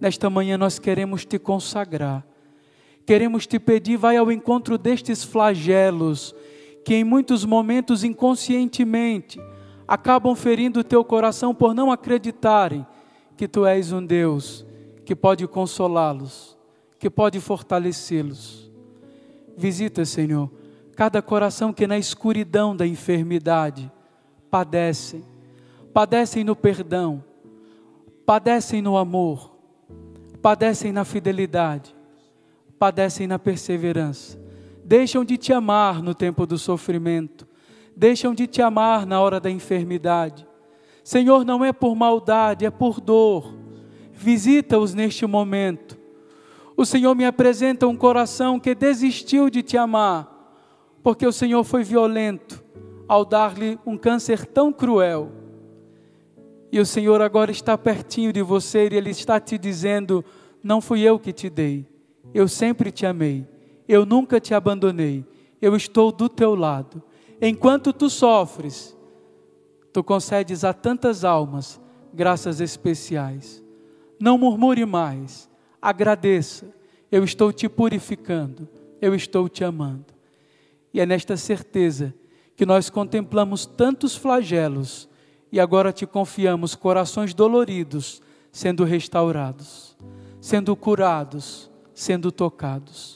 Nesta manhã nós queremos Te consagrar, queremos Te pedir, vai ao encontro destes flagelos que em muitos momentos inconscientemente acabam ferindo o teu coração por não acreditarem que tu és um Deus que pode consolá-los, que pode fortalecê-los. Visita, Senhor, cada coração que na escuridão da enfermidade padecem, padecem no perdão, padecem no amor, padecem na fidelidade, padecem na perseverança deixam de te amar no tempo do sofrimento, deixam de te amar na hora da enfermidade. Senhor, não é por maldade, é por dor. Visita-os neste momento. O Senhor me apresenta um coração que desistiu de te amar, porque o Senhor foi violento ao dar-lhe um câncer tão cruel. E o Senhor agora está pertinho de você e Ele está te dizendo: Não fui eu que te dei, eu sempre te amei eu nunca te abandonei, eu estou do teu lado. Enquanto tu sofres, tu concedes a tantas almas graças especiais. Não murmure mais, agradeça. Eu estou te purificando, eu estou te amando. E é nesta certeza que nós contemplamos tantos flagelos e agora te confiamos corações doloridos sendo restaurados, sendo curados, sendo tocados.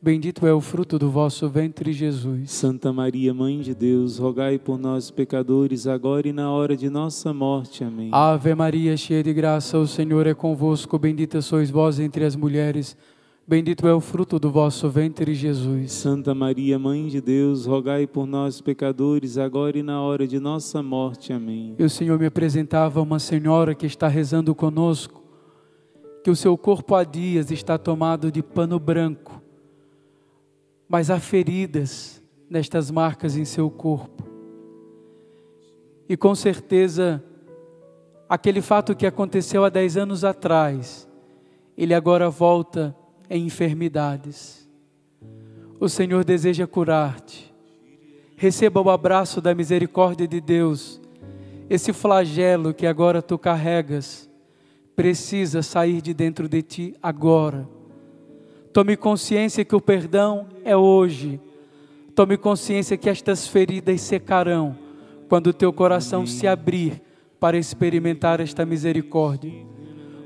Bendito é o fruto do vosso ventre, Jesus. Santa Maria, Mãe de Deus, rogai por nós, pecadores, agora e na hora de nossa morte. Amém. Ave Maria, cheia de graça, o Senhor é convosco. Bendita sois vós entre as mulheres. Bendito é o fruto do vosso ventre, Jesus. Santa Maria, Mãe de Deus, rogai por nós, pecadores, agora e na hora de nossa morte. Amém. E o Senhor me apresentava uma senhora que está rezando conosco, que o seu corpo há dias está tomado de pano branco, mas há feridas nestas marcas em seu corpo. E com certeza, aquele fato que aconteceu há dez anos atrás, ele agora volta em enfermidades. O Senhor deseja curar-te. Receba o abraço da misericórdia de Deus. Esse flagelo que agora tu carregas precisa sair de dentro de ti agora. Tome consciência que o perdão é hoje. Tome consciência que estas feridas secarão quando o teu coração se abrir para experimentar esta misericórdia.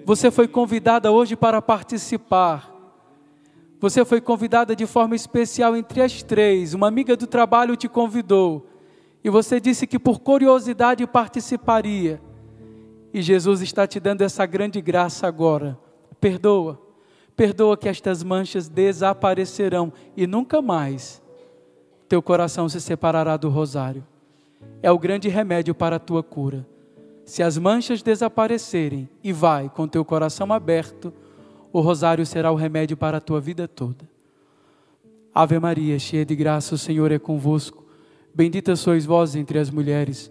Você foi convidada hoje para participar você foi convidada de forma especial entre as três. Uma amiga do trabalho te convidou. E você disse que por curiosidade participaria. E Jesus está te dando essa grande graça agora. Perdoa. Perdoa que estas manchas desaparecerão e nunca mais teu coração se separará do rosário. É o grande remédio para a tua cura. Se as manchas desaparecerem e vai com teu coração aberto, o rosário será o remédio para a tua vida toda. Ave Maria, cheia de graça, o Senhor é convosco. Bendita sois vós entre as mulheres.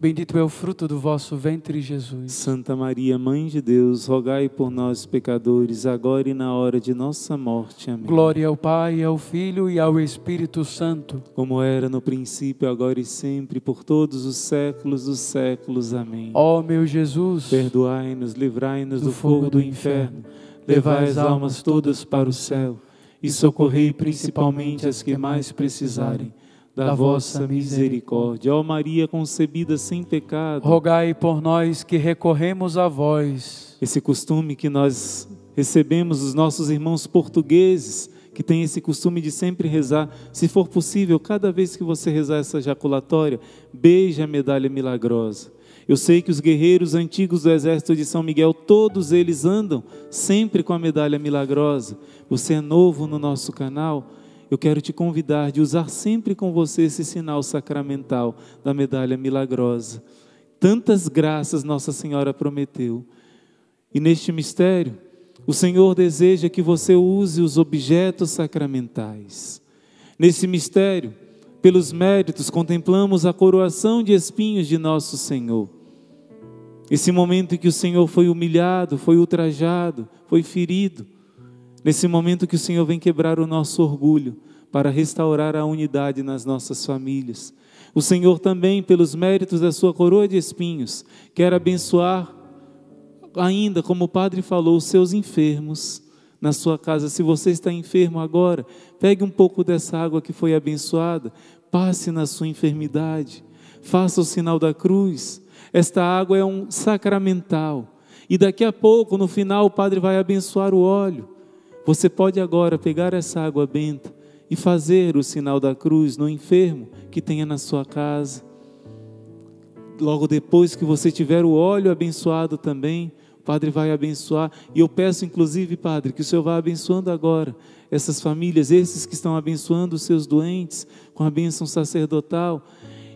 Bendito é o fruto do vosso ventre, Jesus. Santa Maria, Mãe de Deus, rogai por nós, pecadores, agora e na hora de nossa morte. Amém. Glória ao Pai, ao Filho e ao Espírito Santo. Como era no princípio, agora e sempre, por todos os séculos dos séculos. Amém. Ó meu Jesus, perdoai-nos, livrai-nos do, do, fogo do inferno, levai as almas todas para o céu e socorrei principalmente as que mais precisarem da vossa misericórdia. Ó Maria concebida sem pecado, rogai por nós que recorremos a vós. esse costume que nós recebemos dos nossos irmãos portugueses, que tem esse costume de sempre rezar, se for possível, cada vez que você rezar essa jaculatória, beije a medalha milagrosa. Eu sei que os guerreiros antigos do exército de São Miguel, todos eles andam sempre com a medalha milagrosa. Você é novo no nosso canal, eu quero te convidar de usar sempre com você esse sinal sacramental da medalha milagrosa. Tantas graças Nossa Senhora prometeu. E neste mistério, o Senhor deseja que você use os objetos sacramentais. Nesse mistério, pelos méritos, contemplamos a coroação de espinhos de nosso Senhor. Esse momento em que o Senhor foi humilhado, foi ultrajado, foi ferido. Nesse momento que o Senhor vem quebrar o nosso orgulho para restaurar a unidade nas nossas famílias. O Senhor também, pelos méritos da sua coroa de espinhos, quer abençoar ainda, como o padre falou, os seus enfermos na sua casa. Se você está enfermo agora, pegue um pouco dessa água que foi abençoada, passe na sua enfermidade, faça o sinal da cruz. Esta água é um sacramental. E daqui a pouco, no final, o padre vai abençoar o óleo. Você pode agora pegar essa água benta e fazer o sinal da cruz no enfermo que tenha na sua casa. Logo depois que você tiver o óleo abençoado também, o Padre vai abençoar. E eu peço, inclusive, Padre, que o Senhor vá abençoando agora essas famílias, esses que estão abençoando os seus doentes com a bênção sacerdotal.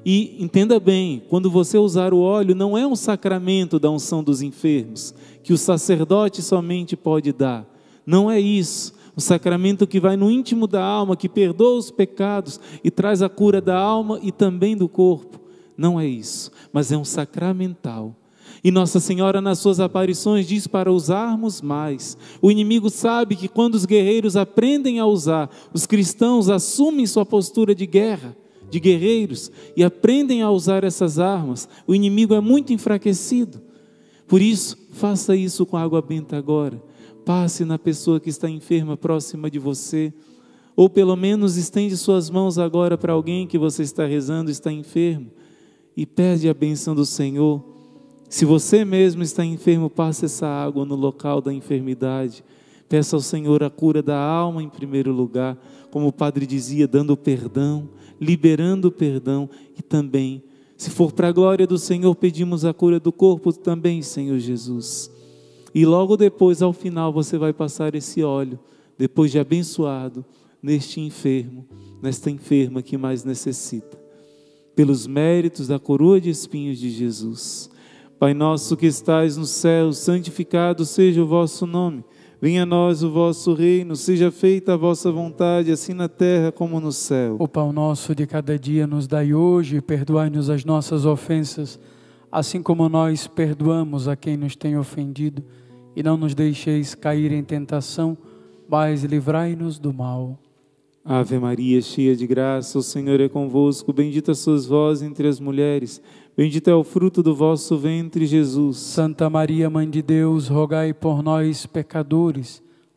E entenda bem, quando você usar o óleo, não é um sacramento da unção dos enfermos, que o sacerdote somente pode dar. Não é isso. Um sacramento que vai no íntimo da alma, que perdoa os pecados e traz a cura da alma e também do corpo. Não é isso, mas é um sacramental. E Nossa Senhora, nas suas aparições, diz para usarmos mais. O inimigo sabe que quando os guerreiros aprendem a usar, os cristãos assumem sua postura de guerra, de guerreiros, e aprendem a usar essas armas, o inimigo é muito enfraquecido. Por isso, faça isso com água benta agora. Passe na pessoa que está enferma próxima de você. Ou pelo menos estende suas mãos agora para alguém que você está rezando, está enfermo, e pede a benção do Senhor se você mesmo está enfermo, passe essa água no local da enfermidade. Peça ao Senhor a cura da alma em primeiro lugar, como o padre dizia, dando perdão, liberando o perdão e também, se for para a glória do Senhor, pedimos a cura do corpo também, Senhor Jesus. E logo depois, ao final, você vai passar esse óleo, depois de abençoado, neste enfermo, nesta enferma que mais necessita, pelos méritos da coroa de espinhos de Jesus. Pai nosso que estais no céu, santificado seja o vosso nome. Venha a nós o vosso reino, seja feita a vossa vontade, assim na terra como no céu. O pão nosso de cada dia nos dai hoje, perdoai-nos as nossas ofensas, assim como nós perdoamos a quem nos tem ofendido, e não nos deixeis cair em tentação, mas livrai-nos do mal. Ave Maria, cheia de graça, o Senhor é convosco, bendita sois vós entre as mulheres. Bendito é o fruto do vosso ventre, Jesus. Santa Maria, Mãe de Deus, rogai por nós, pecadores,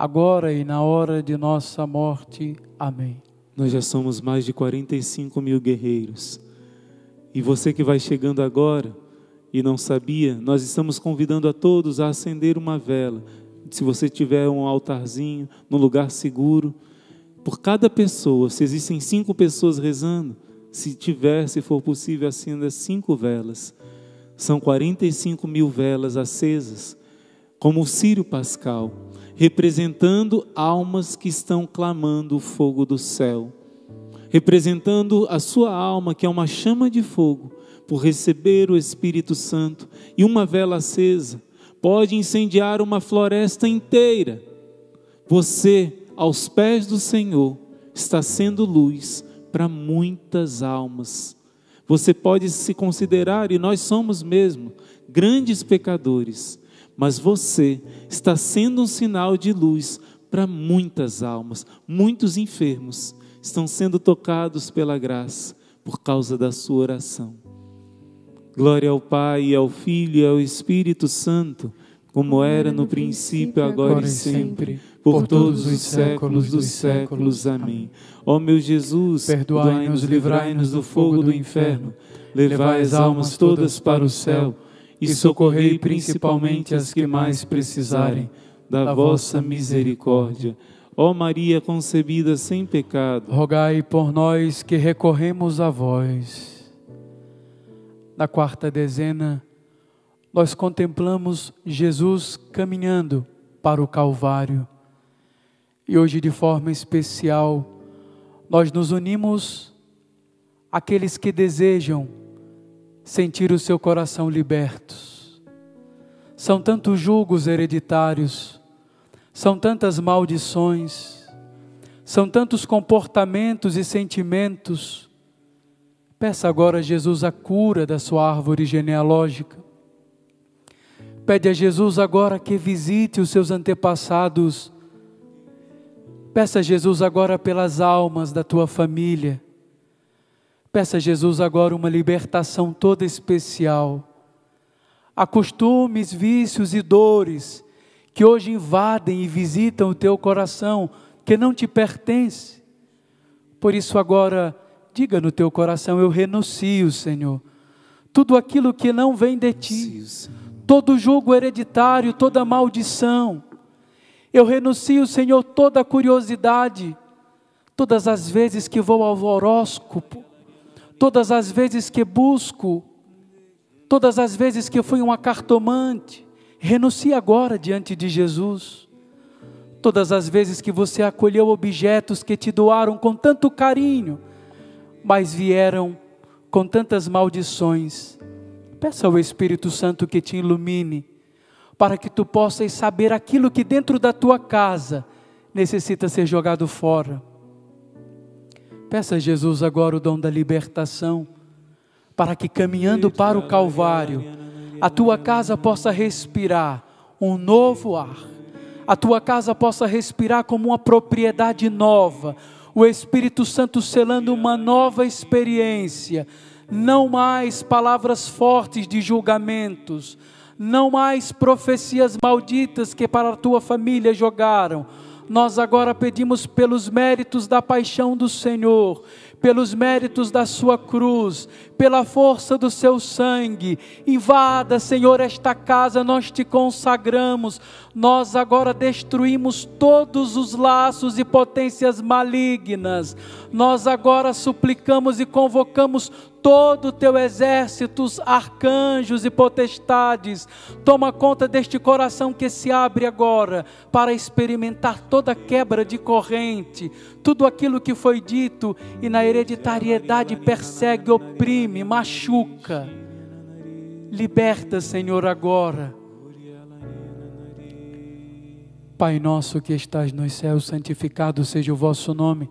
agora e na hora de nossa morte. Amém. Nós já somos mais de 45 mil guerreiros. E você que vai chegando agora e não sabia, nós estamos convidando a todos a acender uma vela. Se você tiver um altarzinho, num lugar seguro, por cada pessoa, se existem cinco pessoas rezando, se tiver, se for possível, acenda cinco velas. São 45 mil velas acesas, como o Sírio Pascal representando almas que estão clamando o fogo do céu, representando a sua alma, que é uma chama de fogo, por receber o Espírito Santo, e uma vela acesa pode incendiar uma floresta inteira. Você, aos pés do Senhor, está sendo luz para muitas almas. Você pode se considerar, e nós somos mesmo, grandes pecadores, mas você está sendo um sinal de luz para muitas almas, muitos enfermos estão sendo tocados pela graça por causa da sua oração. Glória ao Pai, e ao Filho e ao Espírito Santo, como era no princípio, agora e sempre, por todos os séculos dos séculos. Amém. Ó meu Jesus, perdoai-nos, livrai-nos do fogo do inferno, levai as almas todas para o céu e socorrei principalmente as que mais precisarem da vossa misericórdia. Ó Maria concebida sem pecado, rogai por nós que recorremos a vós. Na quarta dezena, nós contemplamos Jesus caminhando para o Calvário. E hoje, de forma especial, nós nos unimos àqueles que desejam sentir o seu coração libertos. São tantos julgos hereditários, são tantas maldições, são tantos comportamentos e sentimentos. Peça agora a Jesus a cura da sua árvore genealógica. Pede a Jesus agora que visite os seus antepassados. Peça a Jesus agora pelas almas da tua família Peça a Jesus agora uma libertação toda especial. Há costumes, vícios e dores que hoje invadem e visitam o teu coração, que não te pertence. Por isso agora, diga no teu coração: eu renuncio, Senhor. Tudo aquilo que não vem de ti, todo julgo hereditário, toda maldição. Eu renuncio, Senhor, toda curiosidade. Todas as vezes que vou ao horóscopo, todas as vezes que busco, todas as vezes que fui um acartomante, renuncie agora diante de Jesus. Todas as vezes que você acolheu objetos que te doaram com tanto carinho, mas vieram com tantas maldições, peça ao Espírito Santo que te ilumine, para que tu possas saber aquilo que dentro da tua casa necessita ser jogado fora Peça a Jesus agora o dom da libertação, para que caminhando para o Calvário, a tua casa possa respirar um novo ar, a tua casa possa respirar como uma propriedade nova, o Espírito Santo selando uma nova experiência, não mais palavras fortes de julgamentos, não mais profecias malditas que para a tua família jogaram, nós agora pedimos pelos méritos da paixão do Senhor, pelos méritos da sua cruz, pela força do seu sangue. Invada, Senhor, esta casa, nós te consagramos. Nós agora destruímos todos os laços e potências malignas. Nós agora suplicamos e convocamos todo o teu exército, arcanjos e potestades. Toma conta deste coração que se abre agora para experimentar toda quebra de corrente, tudo aquilo que foi dito e na hereditariedade persegue, oprime, machuca. Liberta, Senhor, agora. Pai nosso que estás nos céus, santificado seja o vosso nome.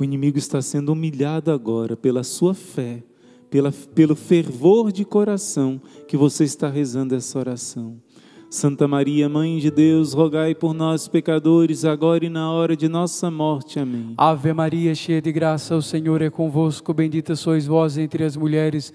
O inimigo está sendo humilhado agora pela sua fé, pela, pelo fervor de coração que você está rezando essa oração. Santa Maria, Mãe de Deus, rogai por nós, pecadores, agora e na hora de nossa morte. Amém. Ave Maria, cheia de graça, o Senhor é convosco. Bendita sois vós entre as mulheres.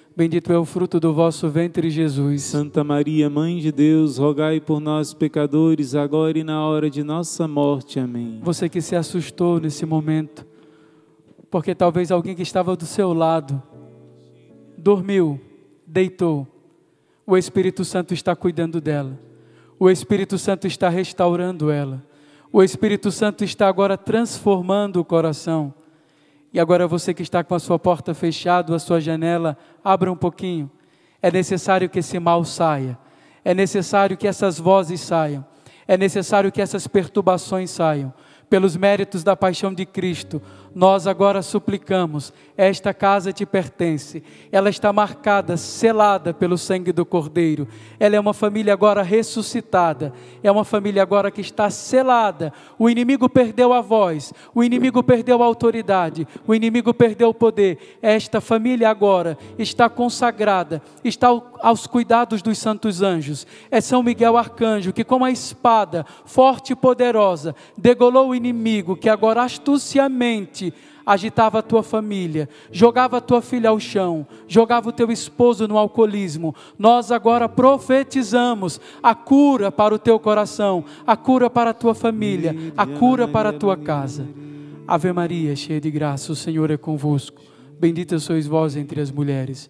Bendito é o fruto do vosso ventre, Jesus. Santa Maria, Mãe de Deus, rogai por nós, pecadores, agora e na hora de nossa morte. Amém. Você que se assustou nesse momento, porque talvez alguém que estava do seu lado dormiu, deitou. O Espírito Santo está cuidando dela. O Espírito Santo está restaurando ela. O Espírito Santo está agora transformando o coração. E agora você que está com a sua porta fechada, a sua janela, abra um pouquinho. É necessário que esse mal saia. É necessário que essas vozes saiam. É necessário que essas perturbações saiam. Pelos méritos da paixão de Cristo, nós agora suplicamos: esta casa te pertence, ela está marcada, selada pelo sangue do Cordeiro, ela é uma família agora ressuscitada, é uma família agora que está selada. O inimigo perdeu a voz, o inimigo perdeu a autoridade, o inimigo perdeu o poder. Esta família agora está consagrada, está aos cuidados dos santos anjos. É São Miguel Arcanjo que, com a espada forte e poderosa, degolou o inimigo que agora astuciamente agitava a tua família, jogava a tua filha ao chão, jogava o teu esposo no alcoolismo. Nós agora profetizamos a cura para o teu coração, a cura para a tua família, a cura para a tua casa. Ave Maria, cheia de graça, o Senhor é convosco. Bendita sois vós entre as mulheres.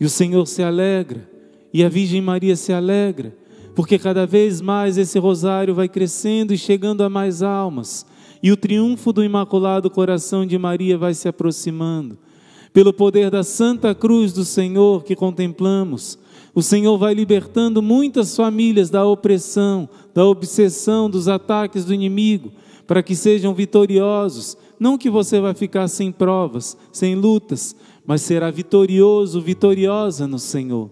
E o Senhor se alegra, e a Virgem Maria se alegra, porque cada vez mais esse rosário vai crescendo e chegando a mais almas, e o triunfo do Imaculado Coração de Maria vai se aproximando. Pelo poder da Santa Cruz do Senhor que contemplamos, o Senhor vai libertando muitas famílias da opressão, da obsessão, dos ataques do inimigo, para que sejam vitoriosos. Não que você vai ficar sem provas, sem lutas, mas será vitorioso, vitoriosa no Senhor.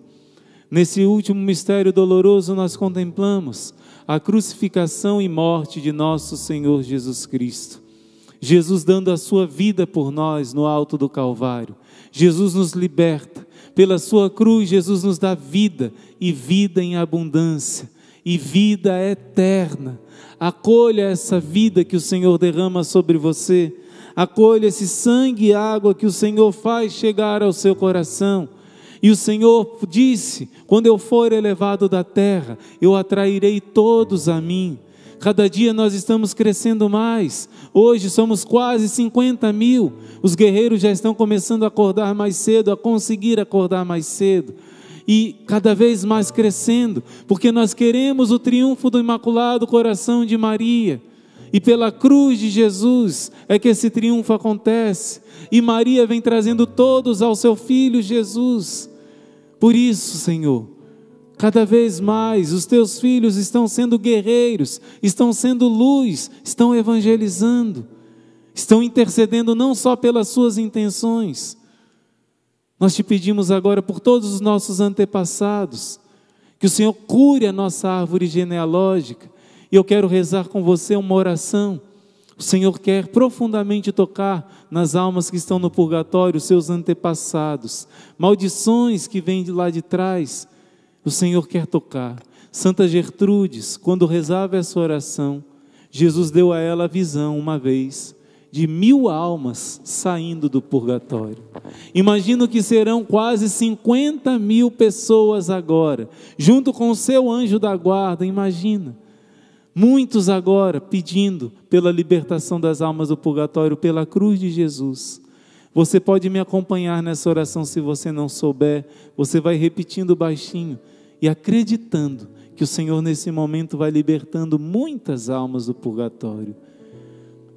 Nesse último mistério doloroso, nós contemplamos a crucificação e morte de nosso Senhor Jesus Cristo. Jesus dando a sua vida por nós no alto do Calvário. Jesus nos liberta. Pela sua cruz, Jesus nos dá vida e vida em abundância e vida eterna. Acolha essa vida que o Senhor derrama sobre você. Acolha esse sangue e água que o Senhor faz chegar ao seu coração. E o Senhor disse: Quando eu for elevado da terra, eu atrairei todos a mim. Cada dia nós estamos crescendo mais. Hoje somos quase 50 mil. Os guerreiros já estão começando a acordar mais cedo, a conseguir acordar mais cedo. E cada vez mais crescendo, porque nós queremos o triunfo do Imaculado Coração de Maria. E pela cruz de Jesus é que esse triunfo acontece. E Maria vem trazendo todos ao seu filho Jesus. Por isso, Senhor, cada vez mais os teus filhos estão sendo guerreiros, estão sendo luz, estão evangelizando, estão intercedendo não só pelas suas intenções. Nós te pedimos agora por todos os nossos antepassados, que o Senhor cure a nossa árvore genealógica, e eu quero rezar com você uma oração. O Senhor quer profundamente tocar nas almas que estão no purgatório, seus antepassados, maldições que vêm de lá de trás. O Senhor quer tocar. Santa Gertrudes, quando rezava essa oração, Jesus deu a ela a visão uma vez de mil almas saindo do purgatório. Imagino que serão quase 50 mil pessoas agora, junto com o seu anjo da guarda. Imagina Muitos agora pedindo pela libertação das almas do purgatório pela cruz de Jesus. Você pode me acompanhar nessa oração se você não souber. Você vai repetindo baixinho e acreditando que o Senhor nesse momento vai libertando muitas almas do purgatório.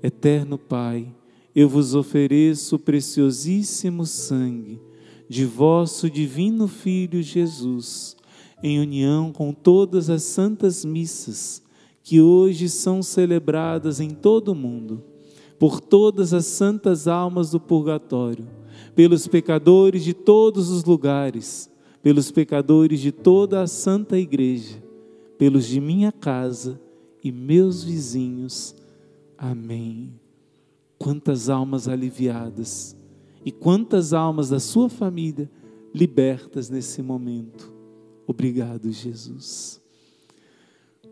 Eterno Pai, eu vos ofereço o preciosíssimo sangue de vosso divino Filho Jesus, em união com todas as santas missas que hoje são celebradas em todo o mundo, por todas as santas almas do purgatório, pelos pecadores de todos os lugares, pelos pecadores de toda a santa igreja, pelos de minha casa e meus vizinhos. Amém. Quantas almas aliviadas e quantas almas da sua família libertas nesse momento. Obrigado, Jesus.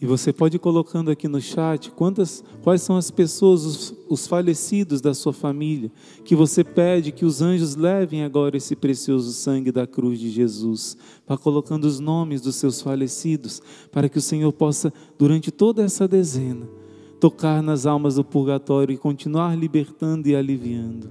E você pode ir colocando aqui no chat quantas, quais são as pessoas, os, os, falecidos da sua família, que você pede que os anjos levem agora esse precioso sangue da cruz de Jesus. Vá colocando os nomes dos seus falecidos, para que o Senhor possa, durante toda essa dezena, tocar nas almas do purgatório e continuar libertando e aliviando.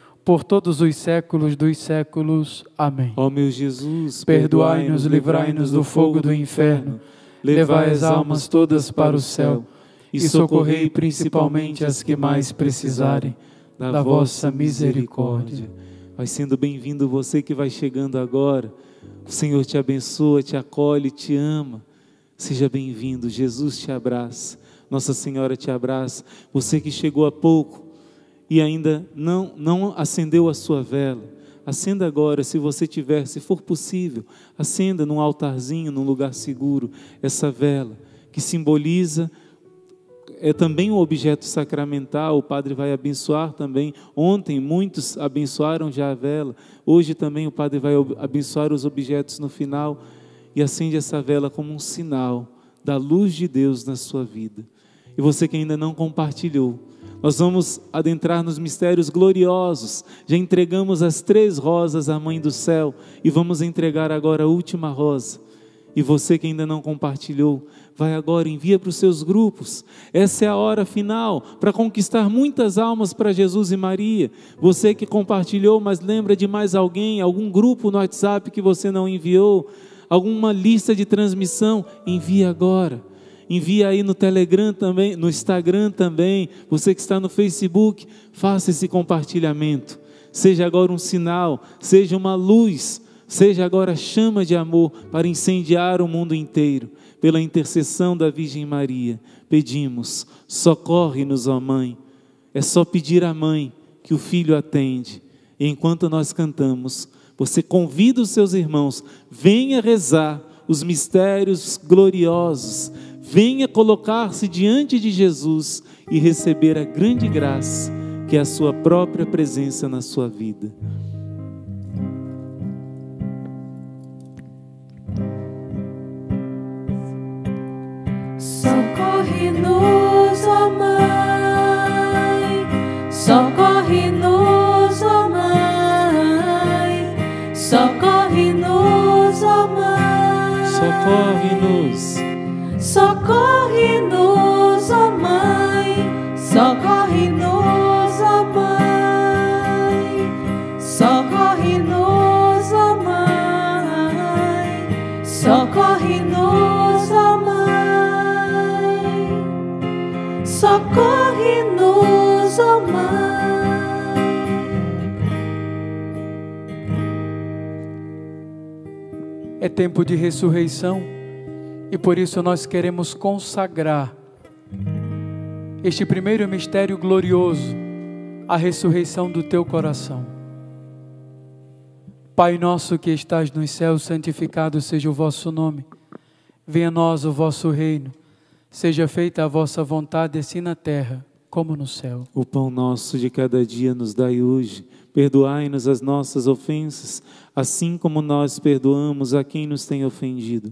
por todos os séculos dos séculos. Amém. Ó meu Jesus, Perdoai-nos, livrai-nos do fogo do inferno, levai as almas todas para o céu e socorrei principalmente as que mais precisarem da vossa misericórdia. Vai sendo bem-vindo você que vai chegando agora. O Senhor te abençoa, te acolhe, te ama. Seja bem-vindo. Jesus te abraça. Nossa Senhora te abraça. Você que chegou há pouco e ainda não não acendeu a sua vela. Acenda agora, se você tiver, se for possível, acenda num altarzinho, num lugar seguro, essa vela que simboliza é também um objeto sacramental, o padre vai abençoar também. Ontem muitos abençoaram já a vela, hoje também o padre vai abençoar os objetos no final e acende essa vela como um sinal da luz de Deus na sua vida. E você que ainda não compartilhou, nós vamos adentrar nos mistérios gloriosos. Já entregamos as três rosas à Mãe do Céu e vamos entregar agora a última rosa. E você que ainda não compartilhou, vai agora, envia para os seus grupos. Essa é a hora final para conquistar muitas almas para Jesus e Maria. Você que compartilhou, mas lembra de mais alguém, algum grupo no WhatsApp que você não enviou, alguma lista de transmissão, envia agora. Envia aí no Telegram também, no Instagram também. Você que está no Facebook, faça esse compartilhamento. Seja agora um sinal, seja uma luz, seja agora chama de amor para incendiar o mundo inteiro. Pela intercessão da Virgem Maria, pedimos: socorre-nos, ó Mãe. É só pedir à mãe que o filho atende. E enquanto nós cantamos, você convida os seus irmãos, venha rezar os mistérios gloriosos venha colocar-se diante de Jesus e receber a grande graça que é a sua própria presença na sua vida. Socorre-nos, ó Mãe, socorre-nos, ó Mãe, socorre-nos, ó Mãe. Socorre-nos. Socorre-nos, ó Mãe, socorre-nos, ó Mãe, socorre-nos, ó Mãe, socorre-nos, ó Mãe, socorre-nos, ó Mãe. É tempo de ressurreição e por isso nós queremos consagrar este primeiro mistério glorioso, a ressurreição do teu coração. Pai nosso que estás nos céus, santificado seja o vosso nome. Venha a nós o vosso reino. Seja feita a vossa vontade, assim na terra como no céu. O pão nosso de cada dia nos dai hoje. Perdoai-nos as nossas ofensas, assim como nós perdoamos a quem nos tem ofendido.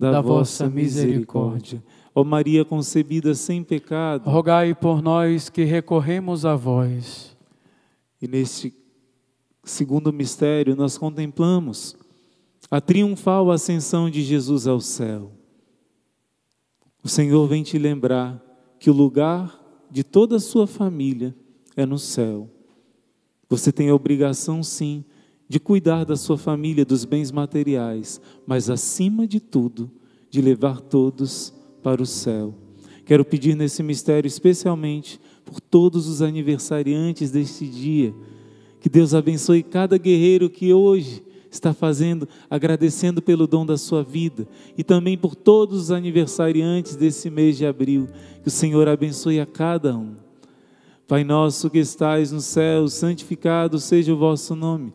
da vossa misericórdia. Ó Maria concebida sem pecado, Rogai por nós que recorremos a vós. E neste segundo mistério, nós contemplamos a triunfal ascensão de Jesus ao céu. O Senhor vem te lembrar que o lugar de toda a sua família é no céu. Você tem a obrigação, sim, de cuidar da sua família, dos bens materiais, mas acima de tudo, de levar todos para o céu. Quero pedir nesse mistério, especialmente por todos os aniversariantes deste dia, que Deus abençoe cada guerreiro que hoje está fazendo, agradecendo pelo dom da sua vida, e também por todos os aniversariantes desse mês de abril, que o Senhor abençoe a cada um. Pai nosso que estais no céu, santificado seja o vosso nome.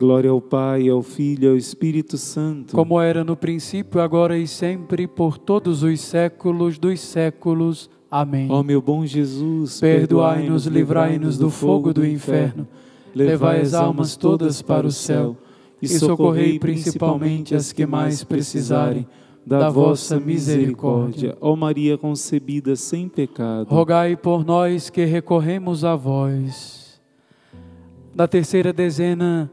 Glória ao Pai, ao Filho e ao Espírito Santo. Como era no princípio, agora e sempre, por todos os séculos dos séculos. Amém. Ó meu bom Jesus, Perdoai-nos, livrai-nos do fogo do inferno, levai as almas todas para o céu e socorrei principalmente as que mais precisarem da vossa misericórdia. Ó Maria concebida sem pecado, Rogai por nós que recorremos a vós. Na terceira dezena,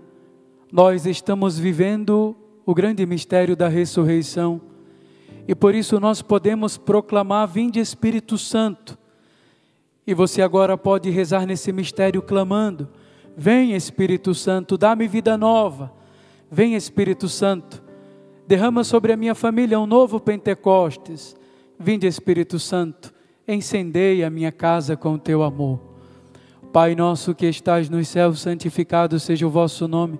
nós estamos vivendo o grande mistério da ressurreição e por isso nós podemos proclamar: Vinde Espírito Santo. E você agora pode rezar nesse mistério clamando: Vem Espírito Santo, dá-me vida nova. Vem Espírito Santo, derrama sobre a minha família um novo Pentecostes. Vinde Espírito Santo, incendeia a minha casa com o teu amor. Pai nosso que estás nos céus, santificado seja o vosso nome.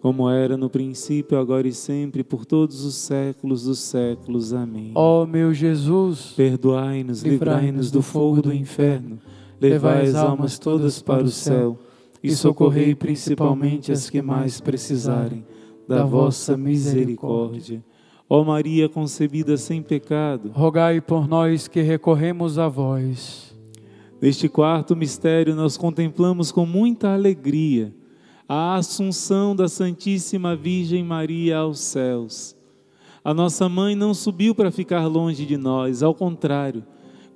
Como era no princípio, agora e sempre, por todos os séculos dos séculos. Amém. Ó meu Jesus, Perdoai-nos, livrai-nos do fogo do inferno, levai as almas todas para o céu e socorrei principalmente as que mais precisarem da vossa misericórdia. Ó Maria concebida sem pecado, rogai por nós que recorremos a vós. Neste quarto mistério, nós contemplamos com muita alegria a assunção da Santíssima Virgem Maria aos céus. A nossa mãe não subiu para ficar longe de nós, ao contrário,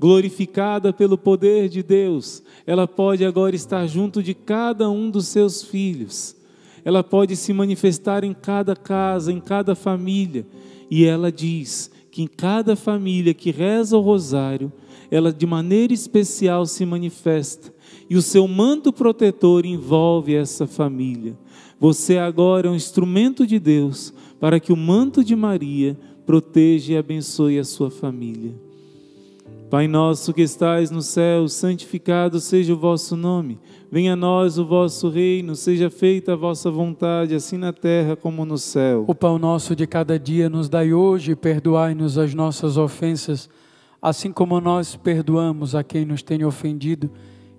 glorificada pelo poder de Deus, ela pode agora estar junto de cada um dos seus filhos. Ela pode se manifestar em cada casa, em cada família, e ela diz que em cada família que reza o rosário, ela de maneira especial se manifesta e o seu manto protetor envolve essa família. Você agora é um instrumento de Deus para que o manto de Maria proteja e abençoe a sua família. Pai nosso que estais no céu, santificado seja o vosso nome. Venha a nós o vosso reino, seja feita a vossa vontade, assim na terra como no céu. O pão nosso de cada dia nos dai hoje, perdoai-nos as nossas ofensas, assim como nós perdoamos a quem nos tem ofendido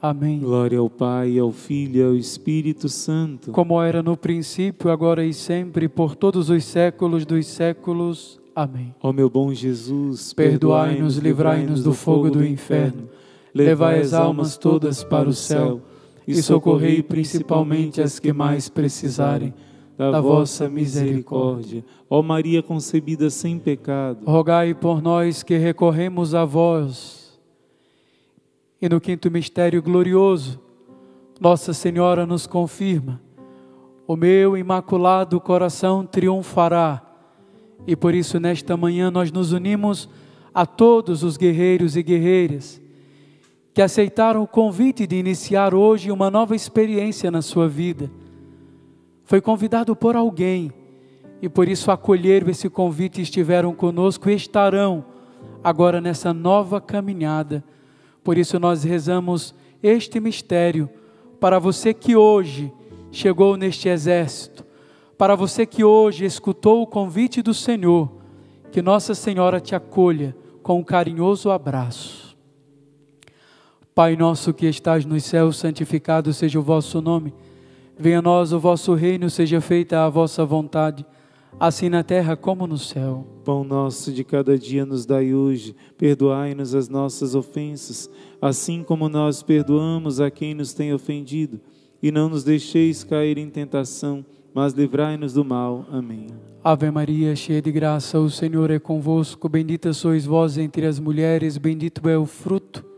Amém. Glória ao Pai, ao Filho e ao Espírito Santo. Como era no princípio, agora e sempre, por todos os séculos dos séculos. Amém. Ó meu bom Jesus, Perdoai-nos, livrai-nos do fogo do inferno, levai as almas todas para o céu e socorrei principalmente as que mais precisarem da vossa misericórdia. Ó Maria concebida sem pecado, Rogai por nós que recorremos a vós. E no quinto mistério glorioso, Nossa Senhora nos confirma: o meu imaculado coração triunfará. E por isso, nesta manhã, nós nos unimos a todos os guerreiros e guerreiras que aceitaram o convite de iniciar hoje uma nova experiência na sua vida. Foi convidado por alguém e por isso acolheram esse convite estiveram conosco e estarão agora nessa nova caminhada. Por isso nós rezamos este mistério para você que hoje chegou neste exército, para você que hoje escutou o convite do Senhor, que Nossa Senhora te acolha com um carinhoso abraço. Pai nosso que estás nos céus, santificado seja o vosso nome. Venha a nós o vosso reino, seja feita a vossa vontade, assim na terra como no céu. Pão nosso de cada dia nos dai hoje, perdoai-nos as nossas ofensas, assim como nós perdoamos a quem nos tem ofendido, e não nos deixeis cair em tentação, mas livrai-nos do mal. Amém. Ave Maria, cheia de graça, o Senhor é convosco, bendita sois vós entre as mulheres, bendito é o fruto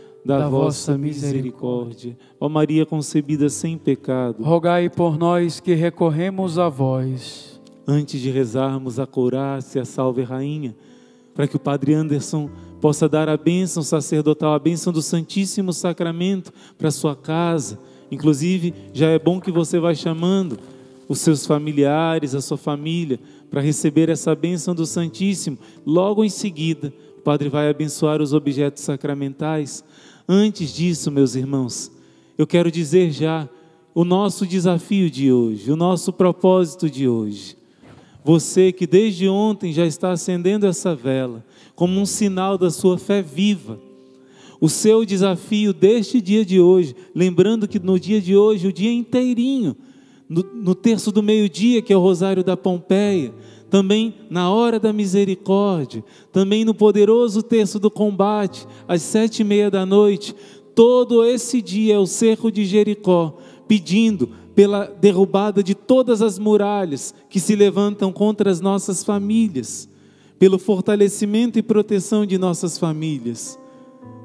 da vossa misericórdia. Ó Maria concebida sem pecado, rogai por nós que recorremos a vós. antes de rezarmos a couraça e a salve rainha, para que o Padre Anderson possa dar a bênção sacerdotal, a bênção do Santíssimo Sacramento para sua casa. Inclusive, já é bom que você vá chamando os seus familiares, a sua família, para receber essa bênção do Santíssimo. Logo em seguida, o Padre vai abençoar os objetos sacramentais. Antes disso, meus irmãos, eu quero dizer já o nosso desafio de hoje, o nosso propósito de hoje. Você que desde ontem já está acendendo essa vela, como um sinal da sua fé viva. O seu desafio deste dia de hoje, lembrando que no dia de hoje, o dia inteirinho, no, no terço do meio-dia, que é o Rosário da Pompeia, também na hora da misericórdia, também no poderoso terço do combate, às sete e meia da noite, todo esse dia é o cerco de Jericó, pedindo pela derrubada de todas as muralhas que se levantam contra as nossas famílias, pelo fortalecimento e proteção de nossas famílias.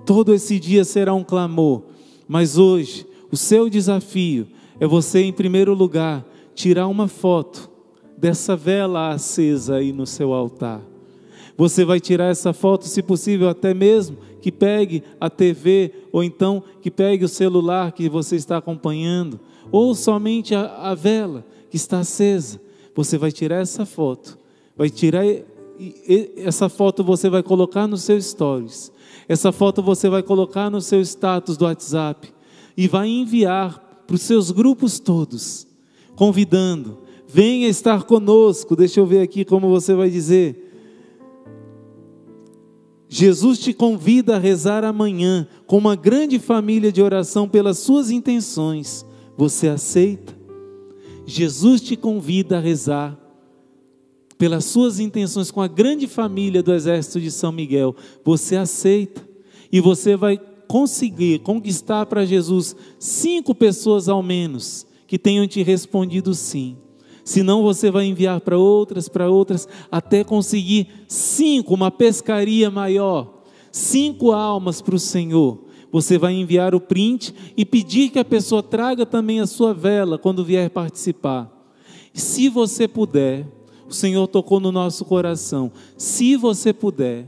Todo esse dia será um clamor, mas hoje o seu desafio é você, em primeiro lugar, tirar uma foto dessa vela acesa aí no seu altar. Você vai tirar essa foto, se possível, até mesmo que pegue a TV ou então que pegue o celular que você está acompanhando, ou somente a, a vela que está acesa. Você vai tirar essa foto, vai tirar essa foto você vai colocar no seu stories. Essa foto você vai colocar no seu status do WhatsApp e vai enviar para os seus grupos todos, convidando, venha estar conosco. Deixa eu ver aqui como você vai dizer. Jesus te convida a rezar amanhã com uma grande família de oração pelas suas intenções. Você aceita? Jesus te convida a rezar pelas suas intenções com a grande família do exército de São Miguel. Você aceita? E você vai conseguir conquistar para Jesus cinco pessoas ao menos que tenham te respondido sim. Senão você vai enviar para outras, para outras, até conseguir cinco, uma pescaria maior, cinco almas para o Senhor. Você vai enviar o print e pedir que a pessoa traga também a sua vela quando vier participar. Se você puder, o Senhor tocou no nosso coração. Se você puder,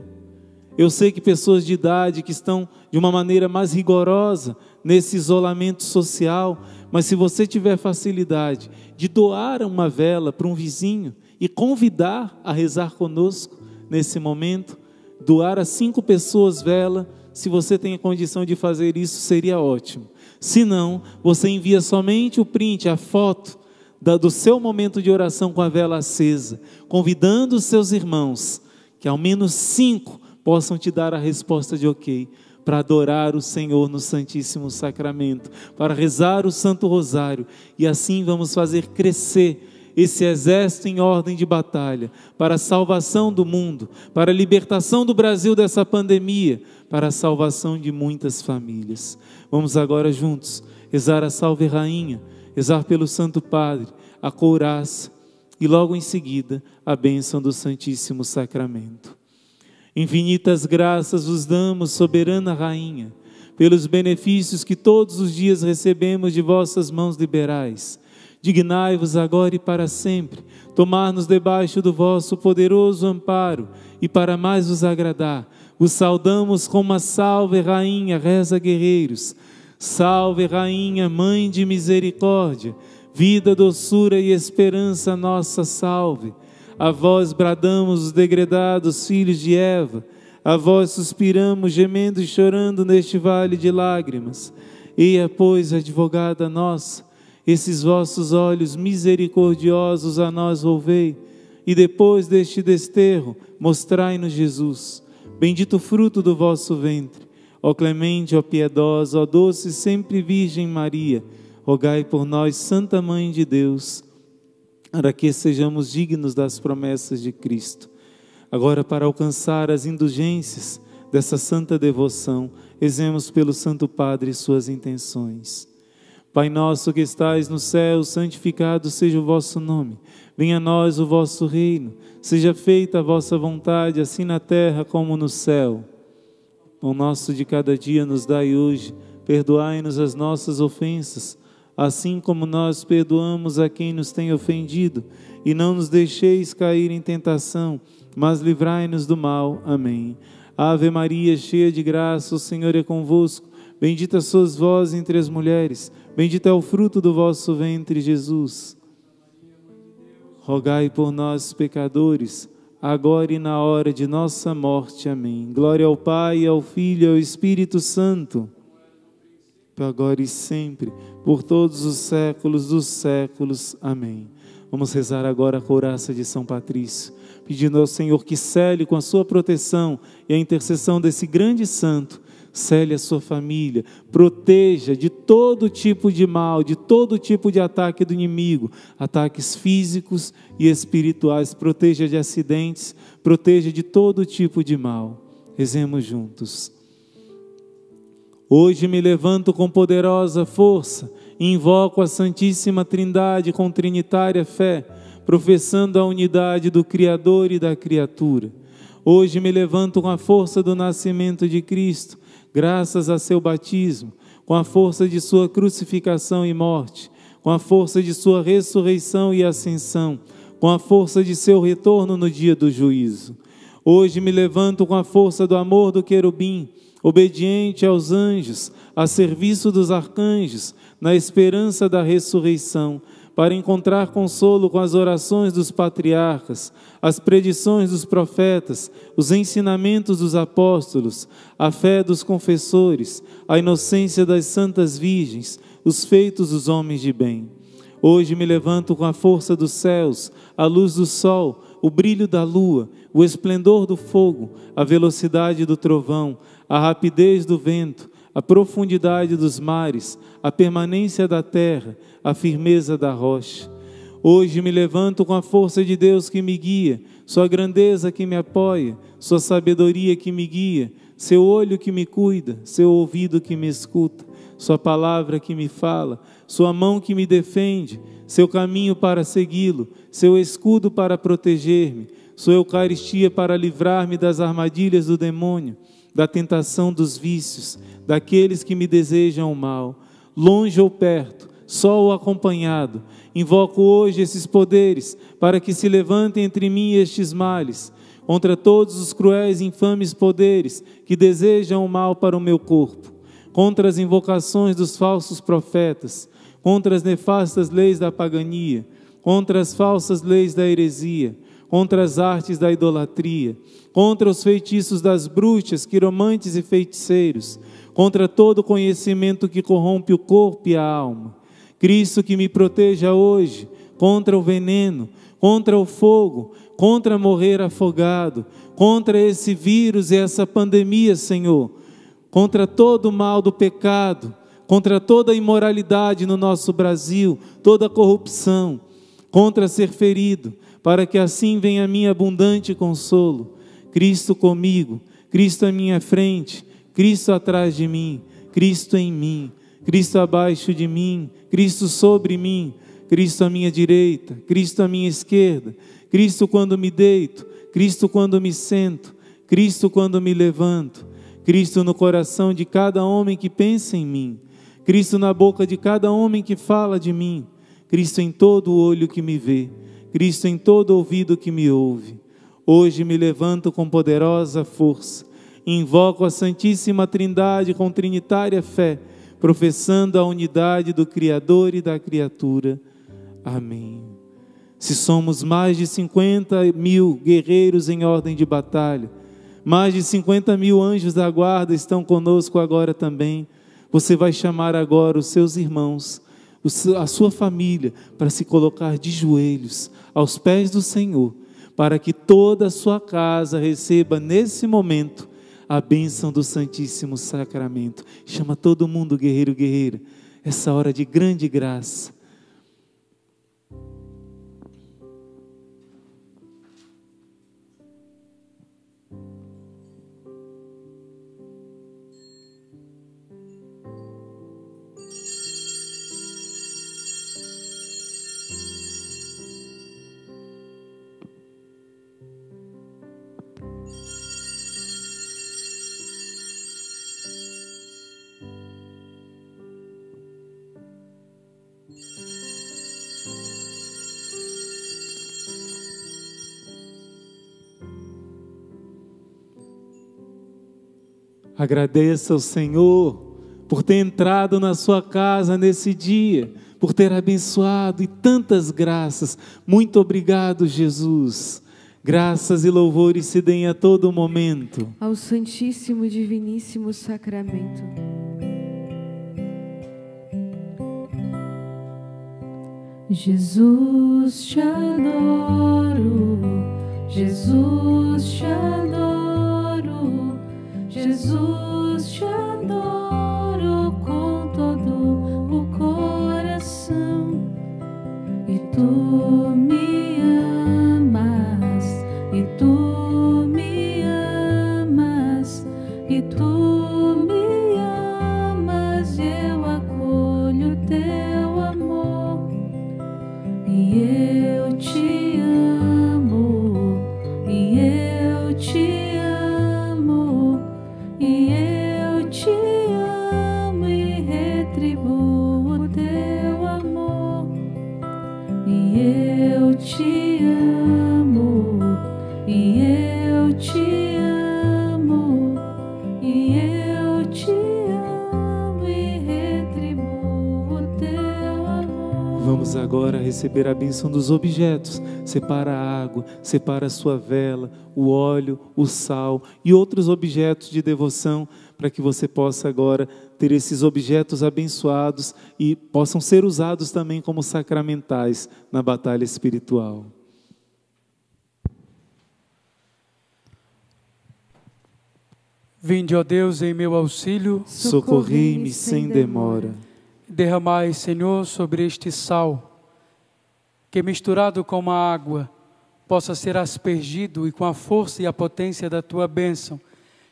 eu sei que pessoas de idade que estão de uma maneira mais rigorosa nesse isolamento social, mas se você tiver facilidade de doar uma vela para um vizinho e convidar a rezar conosco nesse momento, doar a cinco pessoas vela, se você tem a condição de fazer isso, seria ótimo. Se não, você envia somente o print, a foto do seu momento de oração com a vela acesa, convidando os seus irmãos, que ao menos cinco possam te dar a resposta de ok para adorar o Senhor no Santíssimo Sacramento, para rezar o Santo Rosário e assim vamos fazer crescer esse exército em ordem de batalha para a salvação do mundo, para a libertação do Brasil dessa pandemia, para a salvação de muitas famílias. Vamos agora juntos rezar a Salve Rainha, rezar pelo Santo Padre, a couraça e logo em seguida a bênção do Santíssimo Sacramento. Infinitas graças vos damos, soberana Rainha, pelos benefícios que todos os dias recebemos de vossas mãos liberais. Dignai-vos agora e para sempre, tomar-nos debaixo do vosso poderoso amparo e para mais vos agradar. Vos saudamos com uma salve, Rainha, reza guerreiros. Salve, Rainha, Mãe de misericórdia, vida, doçura e esperança, nossa salve. A vós bradamos os degredados filhos de Eva, a vós suspiramos, gemendo e chorando neste vale de lágrimas. Eia, pois, advogada nossa, esses vossos olhos misericordiosos a nós volvei, e depois deste desterro, mostrai-nos Jesus, bendito fruto do vosso ventre. Ó clemente, ó piedosa, ó doce sempre Virgem Maria, rogai por nós, Santa Mãe de Deus para que sejamos dignos das promessas de Cristo. Agora, para alcançar as indulgências dessa santa devoção, rezemos pelo Santo Padre suas intenções. Pai nosso que estais no céu, santificado seja o vosso nome. Venha a nós o vosso reino. Seja feita a vossa vontade, assim na terra como no céu. O nosso de cada dia nos dai hoje. Perdoai-nos as nossas ofensas assim como nós perdoamos a quem nos tem ofendido, e não nos deixeis cair em tentação, mas livrai-nos do mal. Amém. Ave Maria, cheia de graça, o Senhor é convosco. Bendita sois vós entre as mulheres, bendito é o fruto do vosso ventre, Jesus. rogai por nós, pecadores, agora e na hora de nossa morte. Amém. Glória ao Pai, ao Filho e ao Espírito Santo, agora e sempre, por todos os séculos dos séculos. Amém. Vamos rezar agora a couraça de São Patrício, pedindo ao Senhor que cele com a sua proteção e a intercessão desse grande santo cele a sua família, proteja de todo tipo de mal, de todo tipo de ataque do inimigo, ataques físicos e espirituais, proteja de acidentes, proteja de todo tipo de mal. Rezemos juntos. Hoje me levanto com poderosa força, invoco a Santíssima Trindade com trinitária fé, professando a unidade do Criador e da criatura. Hoje me levanto com a força do nascimento de Cristo graças a seu batismo, com a força de sua crucificação e morte, com a força de sua ressurreição e ascensão, com a força de seu retorno no dia do juízo. Hoje me levanto com a força do amor do querubim, obediente aos anjos, a serviço dos arcanjos, na esperança da ressurreição para encontrar consolo com as orações dos patriarcas, as predições dos profetas, os ensinamentos dos apóstolos, a fé dos confessores, a inocência das santas virgens, os feitos dos homens de bem. Hoje me levanto com a força dos céus, a luz do sol, o brilho da lua, o esplendor do fogo, a velocidade do trovão, a rapidez do vento, a profundidade dos mares, a permanência da terra, a firmeza da rocha. Hoje me levanto com a força de Deus que me guia, Sua grandeza que me apoia, Sua sabedoria que me guia, Seu olho que me cuida, Seu ouvido que me escuta, Sua palavra que me fala, Sua mão que me defende, Seu caminho para segui-lo, Seu escudo para proteger-me, Sua Eucaristia para livrar-me das armadilhas do demônio, da tentação dos vícios, daqueles que me desejam o mal, longe ou perto só o acompanhado. Invoco hoje esses poderes para que se levantem entre mim estes males, contra todos os cruéis e infames poderes que desejam o mal para o meu corpo, contra as invocações dos falsos profetas, contra as nefastas leis da pagania, contra as falsas leis da heresia, contra as artes da idolatria, contra os feitiços das bruxas, quiromantes e feiticeiros, contra todo conhecimento que corrompe o corpo e a alma. Cristo que me proteja hoje contra o veneno, contra o fogo, contra morrer afogado, contra esse vírus e essa pandemia, Senhor, contra todo o mal do pecado, contra toda a imoralidade no nosso Brasil, toda a corrupção, contra ser ferido, para que assim venha a mim abundante consolo. Cristo comigo, Cristo à minha frente, Cristo atrás de mim, Cristo em mim. Cristo abaixo de mim, Cristo sobre mim, Cristo à minha direita, Cristo à minha esquerda, Cristo quando me deito, Cristo quando me sento, Cristo quando me levanto, Cristo no coração de cada homem que pensa em mim, Cristo na boca de cada homem que fala de mim, Cristo em todo olho que me vê, Cristo em todo ouvido que me ouve. Hoje me levanto com poderosa força, invoco a Santíssima Trindade com trinitária fé professando a unidade do Criador e da criatura. Amém. Se somos mais de 50 mil guerreiros em ordem de batalha, mais de 50 mil anjos da guarda estão conosco agora também. Você vai chamar agora os seus irmãos, a sua família, para se colocar de joelhos aos pés do Senhor, para que toda a sua casa receba nesse momento a bênção do Santíssimo Sacramento. Chama todo mundo, guerreiro, guerreira, essa hora de grande graça Agradeça ao Senhor por ter entrado na sua casa nesse dia, por ter abençoado e tantas graças. Muito obrigado, Jesus. Graças e louvores se deem a todo momento ao Santíssimo e Diviníssimo Sacramento. Jesus te adoro, Jesus te adoro, Jesus receber a bênção dos objetos. Separa a água, separa a sua vela, o óleo, o sal e outros objetos de devoção, para que você possa agora ter esses objetos abençoados e possam ser usados também como sacramentais na batalha espiritual. Vinde, ó Deus, em meu auxílio, Socorri-me sem demora. derramai, Senhor, sobre este sal, que misturado com a água possa ser aspergido e com a força e a potência da tua bênção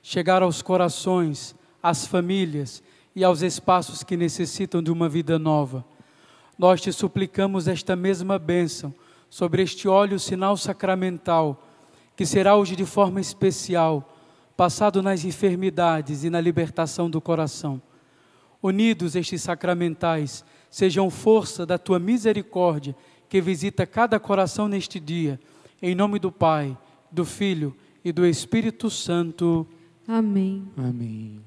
chegar aos corações, às famílias e aos espaços que necessitam de uma vida nova. Nós te suplicamos esta mesma bênção sobre este óleo sinal sacramental, que será hoje de forma especial passado nas enfermidades e na libertação do coração. Unidos estes sacramentais, sejam força da tua misericórdia que visita cada coração neste dia. Em nome do Pai, do Filho e do Espírito Santo. Amém. Amém.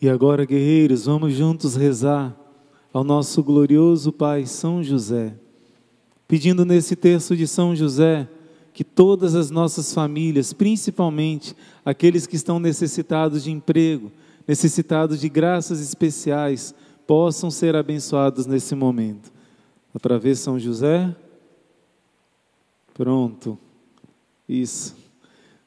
E agora, guerreiros, vamos juntos rezar ao nosso glorioso Pai São José, pedindo nesse texto de São José que todas as nossas famílias, principalmente aqueles que estão necessitados de emprego, necessitados de graças especiais, possam ser abençoados nesse momento. Dá para ver São José? Pronto. Isso.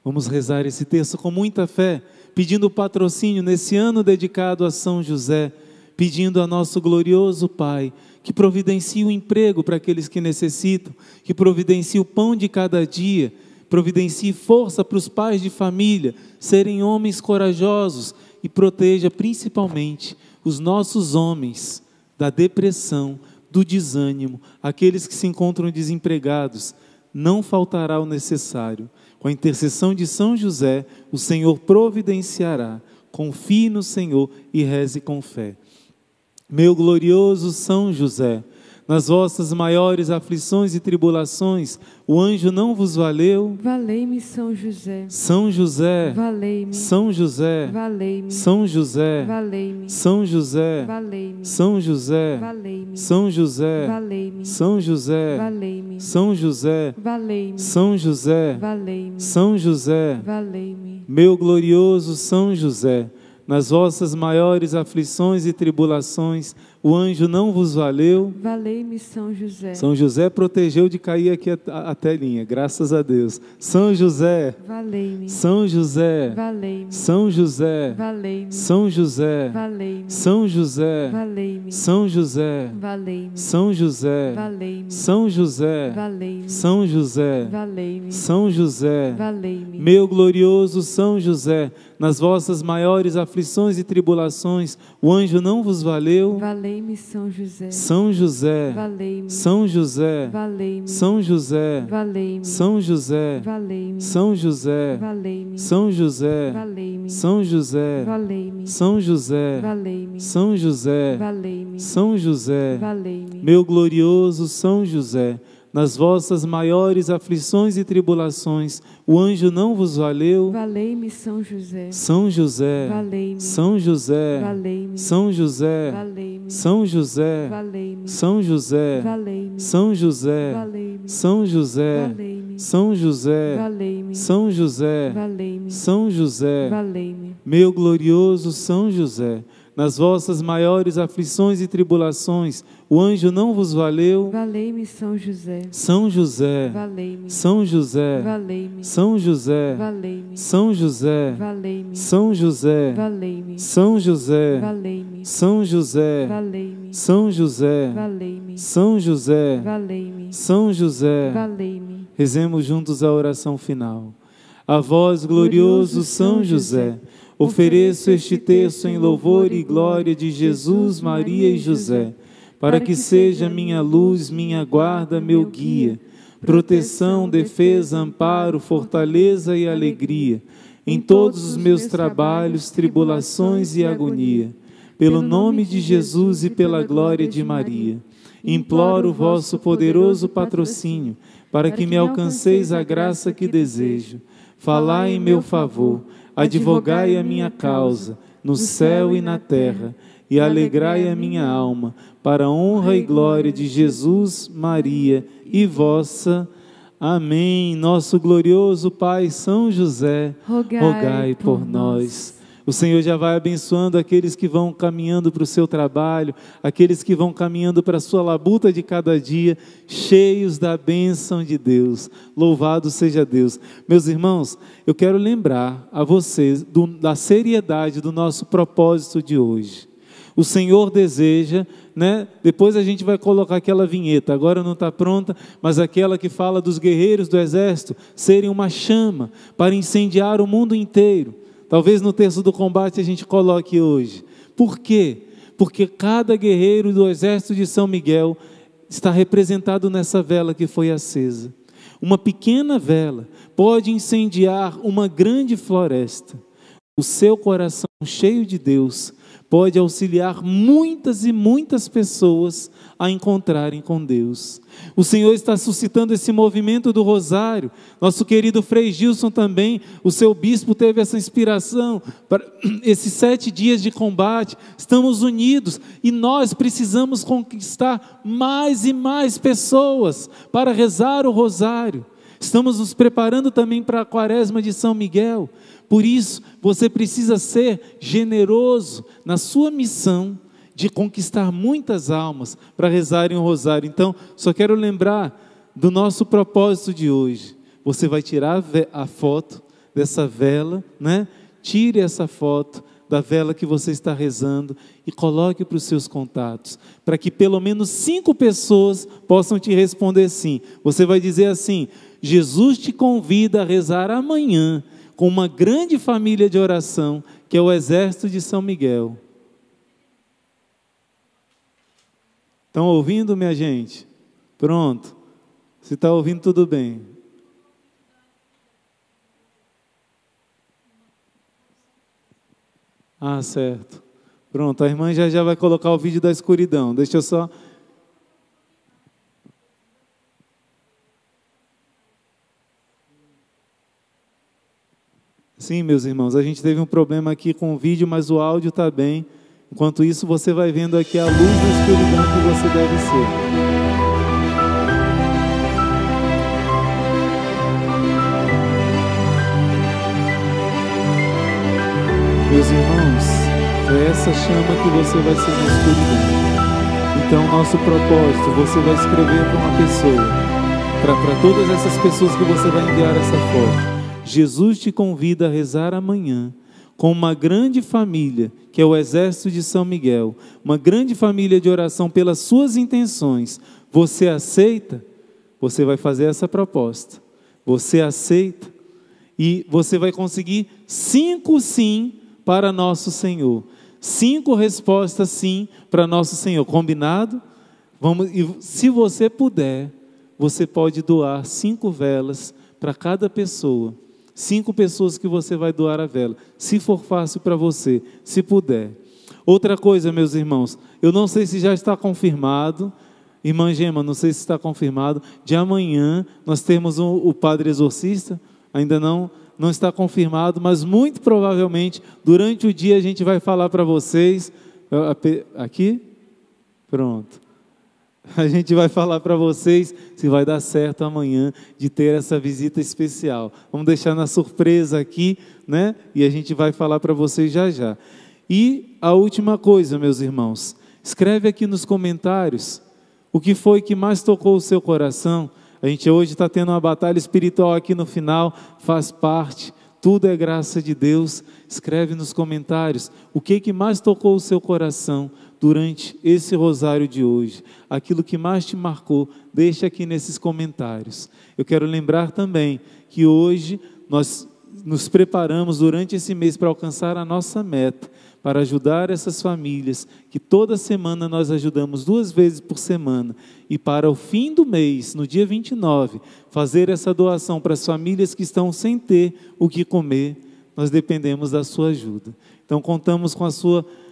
Vamos rezar esse texto com muita fé, pedindo patrocínio nesse ano dedicado a São José, pedindo a nosso glorioso Pai que providencie o emprego para aqueles que necessitam, que providencie o pão de cada dia, providencie força para os pais de família serem homens corajosos e proteja principalmente os nossos homens da depressão, do desânimo, aqueles que se encontram desempregados. Não faltará o necessário. Com a intercessão de São José, o Senhor providenciará. Confie no Senhor e reze com fé. Meu glorioso São José, nas vossas maiores aflições e tribulações, o anjo não vos valeu? Valei-me, São José. São José, Valei-me. São José, Valei-me. São José, Valei-me. São José, Valei-me. São José, Valei-me. São José, Valei-me. São José, Valei-me. São José, Valei-me. São José, Valei-me. São José, Valei-me. meu glorioso São José, nas vossas maiores aflições e tribulações, o anjo não vos valeu? Valei-me, São José. São José protegeu de cair aqui a, a, a telinha, graças a Deus. São José, Valei-me. São José, Valei-me. São José, Valei-me. São José, Valei-me. São José, Valei-me. São José, Valei-me. São José, Valei-me. São José, Valei-me. São José, Valei-me. São José, Valei-me. meu glorioso São José, nas vossas maiores aflições e tribulações, o anjo não vos valeu? Valei-me, São José. São José, Valei-me. São José, Valei-me. São José, Valei-me. São José, Valei-me. São José, Valei-me. São José, Valei-me. São José, Valei-me. São José, Valei-me. São José, Valei-me. São José, Valei-me. meu glorioso São José, nas vossas maiores aflições e tribulações, o anjo não vos valeu? Valei-me São José. São José, Valei-me. São José, Valei-me. São José, Valei-me. São José, Valei-me. São José, Valei-me. São José, Valei-me. São José, Valei-me. São José, Valei-me. São José, Valei-me. São José, Valei-me. meu glorioso São José, nas vossas maiores aflições e tribulações, o anjo não vos valeu? Valei-me São José. São José, Valei-me. São José, Valei-me. São José, Valei-me. São José, Valei-me. São José, Valei-me. São José, Valei-me. São José, Valei-me. São José, Valei-me. São José, Valei-me. São José. Valei-me. Rezemos juntos a oração final. A vós, glorioso São José, ofereço este texto em louvor e glória de Jesus, Maria e José, para que seja minha luz, minha guarda, meu guia, proteção, defesa, amparo, fortaleza e alegria em todos os meus trabalhos, tribulações e agonia. Pelo nome de Jesus e pela glória de Maria, imploro o vosso poderoso patrocínio para que me alcanceis a graça que desejo. Falai em meu favor, advogai a minha causa, no céu e na terra, e alegrai a minha alma, para a honra e glória de Jesus, Maria e vossa. Amém. Nosso glorioso Pai São José, Rogai rogai por por nós. O Senhor já vai abençoando aqueles que vão caminhando para o seu trabalho, aqueles que vão caminhando para a sua labuta de cada dia, cheios da bênção de Deus. Louvado seja Deus. Meus irmãos, eu quero lembrar a vocês do- da seriedade do nosso propósito de hoje. O Senhor deseja, né? Depois a gente vai colocar aquela vinheta, agora não está pronta, mas aquela que fala dos guerreiros do exército serem uma chama para incendiar o mundo inteiro. Talvez no texto do combate a gente coloque hoje. Por quê? Porque cada guerreiro do exército de São Miguel está representado nessa vela que foi acesa. Uma pequena vela pode incendiar uma grande floresta. O seu coração cheio de Deus pode auxiliar muitas e muitas pessoas a encontrarem com Deus. O Senhor está suscitando esse movimento do rosário. Nosso querido Frei Gilson também, o seu bispo teve essa inspiração para esses sete dias de combate. Estamos unidos e nós precisamos conquistar mais e mais pessoas para rezar o rosário. Estamos nos preparando também para a quaresma de São Miguel. Por isso, você precisa ser generoso na sua missão de conquistar muitas almas para rezarem o rosário. Então, só quero lembrar do nosso propósito de hoje. Você vai tirar a foto dessa vela, né? Tire essa foto da vela que você está rezando e coloque para os seus contatos, para que pelo menos cinco pessoas possam te responder sim. Você vai dizer assim: Jesus te convida a rezar amanhã com uma grande família de oração, que é o Exército de São Miguel. Estão ouvindo, minha gente? Pronto. Se está ouvindo, tudo bem. Ah, certo. Pronto, a irmã já já vai colocar o vídeo da escuridão. Deixa eu só. Sim, meus irmãos, a gente teve um problema aqui com o vídeo, mas o áudio está bem. Enquanto isso, você vai vendo aqui a luz da escuridão que você deve ser. Meus irmãos, é essa chama que você vai ser na escuridão. Então, nosso propósito, você vai escrever para uma pessoa, para todas essas pessoas que você vai enviar essa foto. Jesus te convida a rezar amanhã com uma grande família, que é o Exército de São Miguel, uma grande família de oração pelas suas intenções. Você aceita? Você vai fazer essa proposta. Você aceita? E você vai conseguir cinco sim para nosso Senhor. Cinco respostas sim para nosso Senhor. Combinado? Vamos, e se você puder, você pode doar cinco velas para cada pessoa. Cinco pessoas que você vai doar a vela. Se for fácil para você, se puder. Outra coisa, meus irmãos, eu não sei se já está confirmado. Irmã Gema, não sei se está confirmado, de amanhã nós temos um, o padre exorcista, ainda não, não está confirmado, mas muito provavelmente durante o dia a gente vai falar para vocês. Aqui? Pronto. A gente vai falar para vocês se vai dar certo amanhã de ter essa visita especial. Vamos deixar na surpresa aqui, né? E a gente vai falar para vocês já já. E a última coisa, meus irmãos, escreve aqui nos comentários o que foi que mais tocou o seu coração. A gente hoje está tendo uma batalha espiritual aqui no final, faz parte. Tudo é graça de Deus. Escreve nos comentários o que que mais tocou o seu coração durante esse rosário de hoje. Aquilo que mais te marcou, deixa aqui nesses comentários. Eu quero lembrar também que hoje nós nos preparamos durante esse mês para alcançar a nossa meta, para ajudar essas famílias, que toda semana nós ajudamos duas vezes por semana, e para o fim do mês, no dia 29, fazer essa doação para as famílias que estão sem ter o que comer, nós dependemos da sua ajuda. Então contamos com a sua ajuda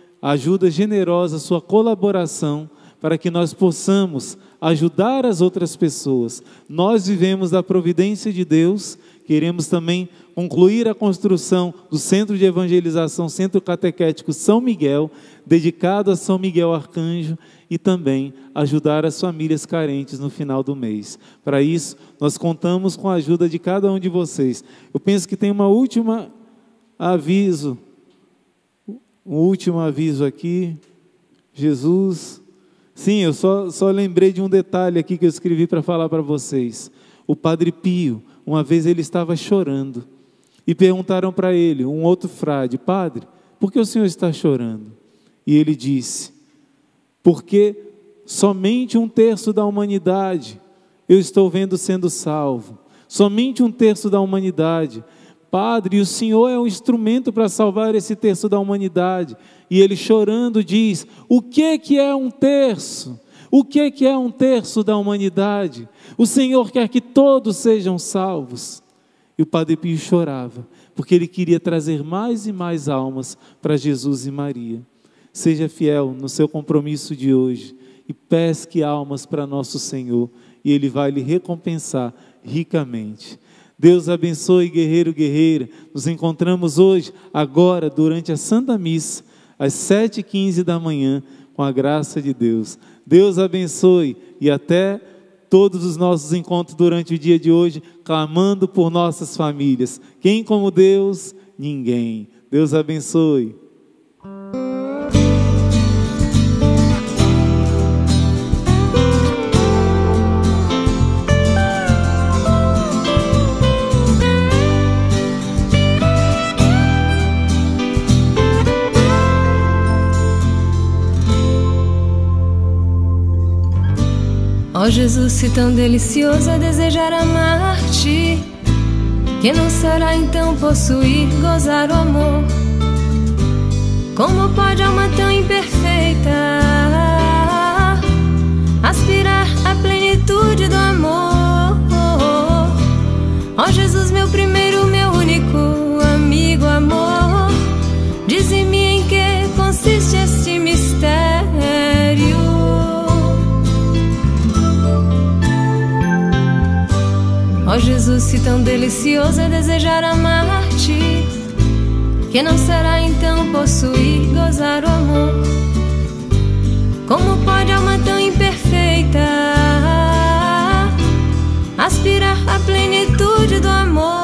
generosa, a sua colaboração, para que nós possamos ajudar as outras pessoas. Nós vivemos da providência de Deus, queremos também concluir a construção do Centro de Evangelização, Centro Catequético São Miguel, dedicado a São Miguel Arcanjo, e também ajudar as famílias carentes no final do mês. Para isso, nós contamos com a ajuda de cada um de vocês. Eu penso que tem uma última aviso, um último aviso aqui. Jesus. Sim, eu só, só lembrei de um detalhe aqui que eu escrevi para falar para vocês. O Padre Pio, uma vez ele estava chorando. E perguntaram para ele, um outro frade, padre, por que o senhor está chorando? E ele disse, porque somente um terço da humanidade eu estou vendo sendo salvo. Somente um terço da humanidade. Padre, o Senhor é um instrumento para salvar esse terço da humanidade. E ele chorando diz: O que que é um terço? O que que é um terço da humanidade? O Senhor quer que todos sejam salvos. E o Padre Pio chorava, porque ele queria trazer mais e mais almas para Jesus e Maria. Seja fiel no seu compromisso de hoje e pesque almas para nosso Senhor, e Ele vai lhe recompensar ricamente. Deus abençoe, guerreiro, guerreira. Nos encontramos hoje, agora, durante a Santa Missa, às 7h15 da manhã, com a graça de Deus. Deus abençoe e até todos os nossos encontros durante o dia de hoje, clamando por nossas famílias. Quem como Deus? Ninguém. Deus abençoe. Oh, Jesus, se tão delicioso é desejar amar-te, que não será então possuir, gozar o amor? Como pode alma tão imperfeita Se tão delicioso é desejar amar-te, que não será então possuir, gozar o amor? Como pode alma tão imperfeita aspirar à plenitude do amor?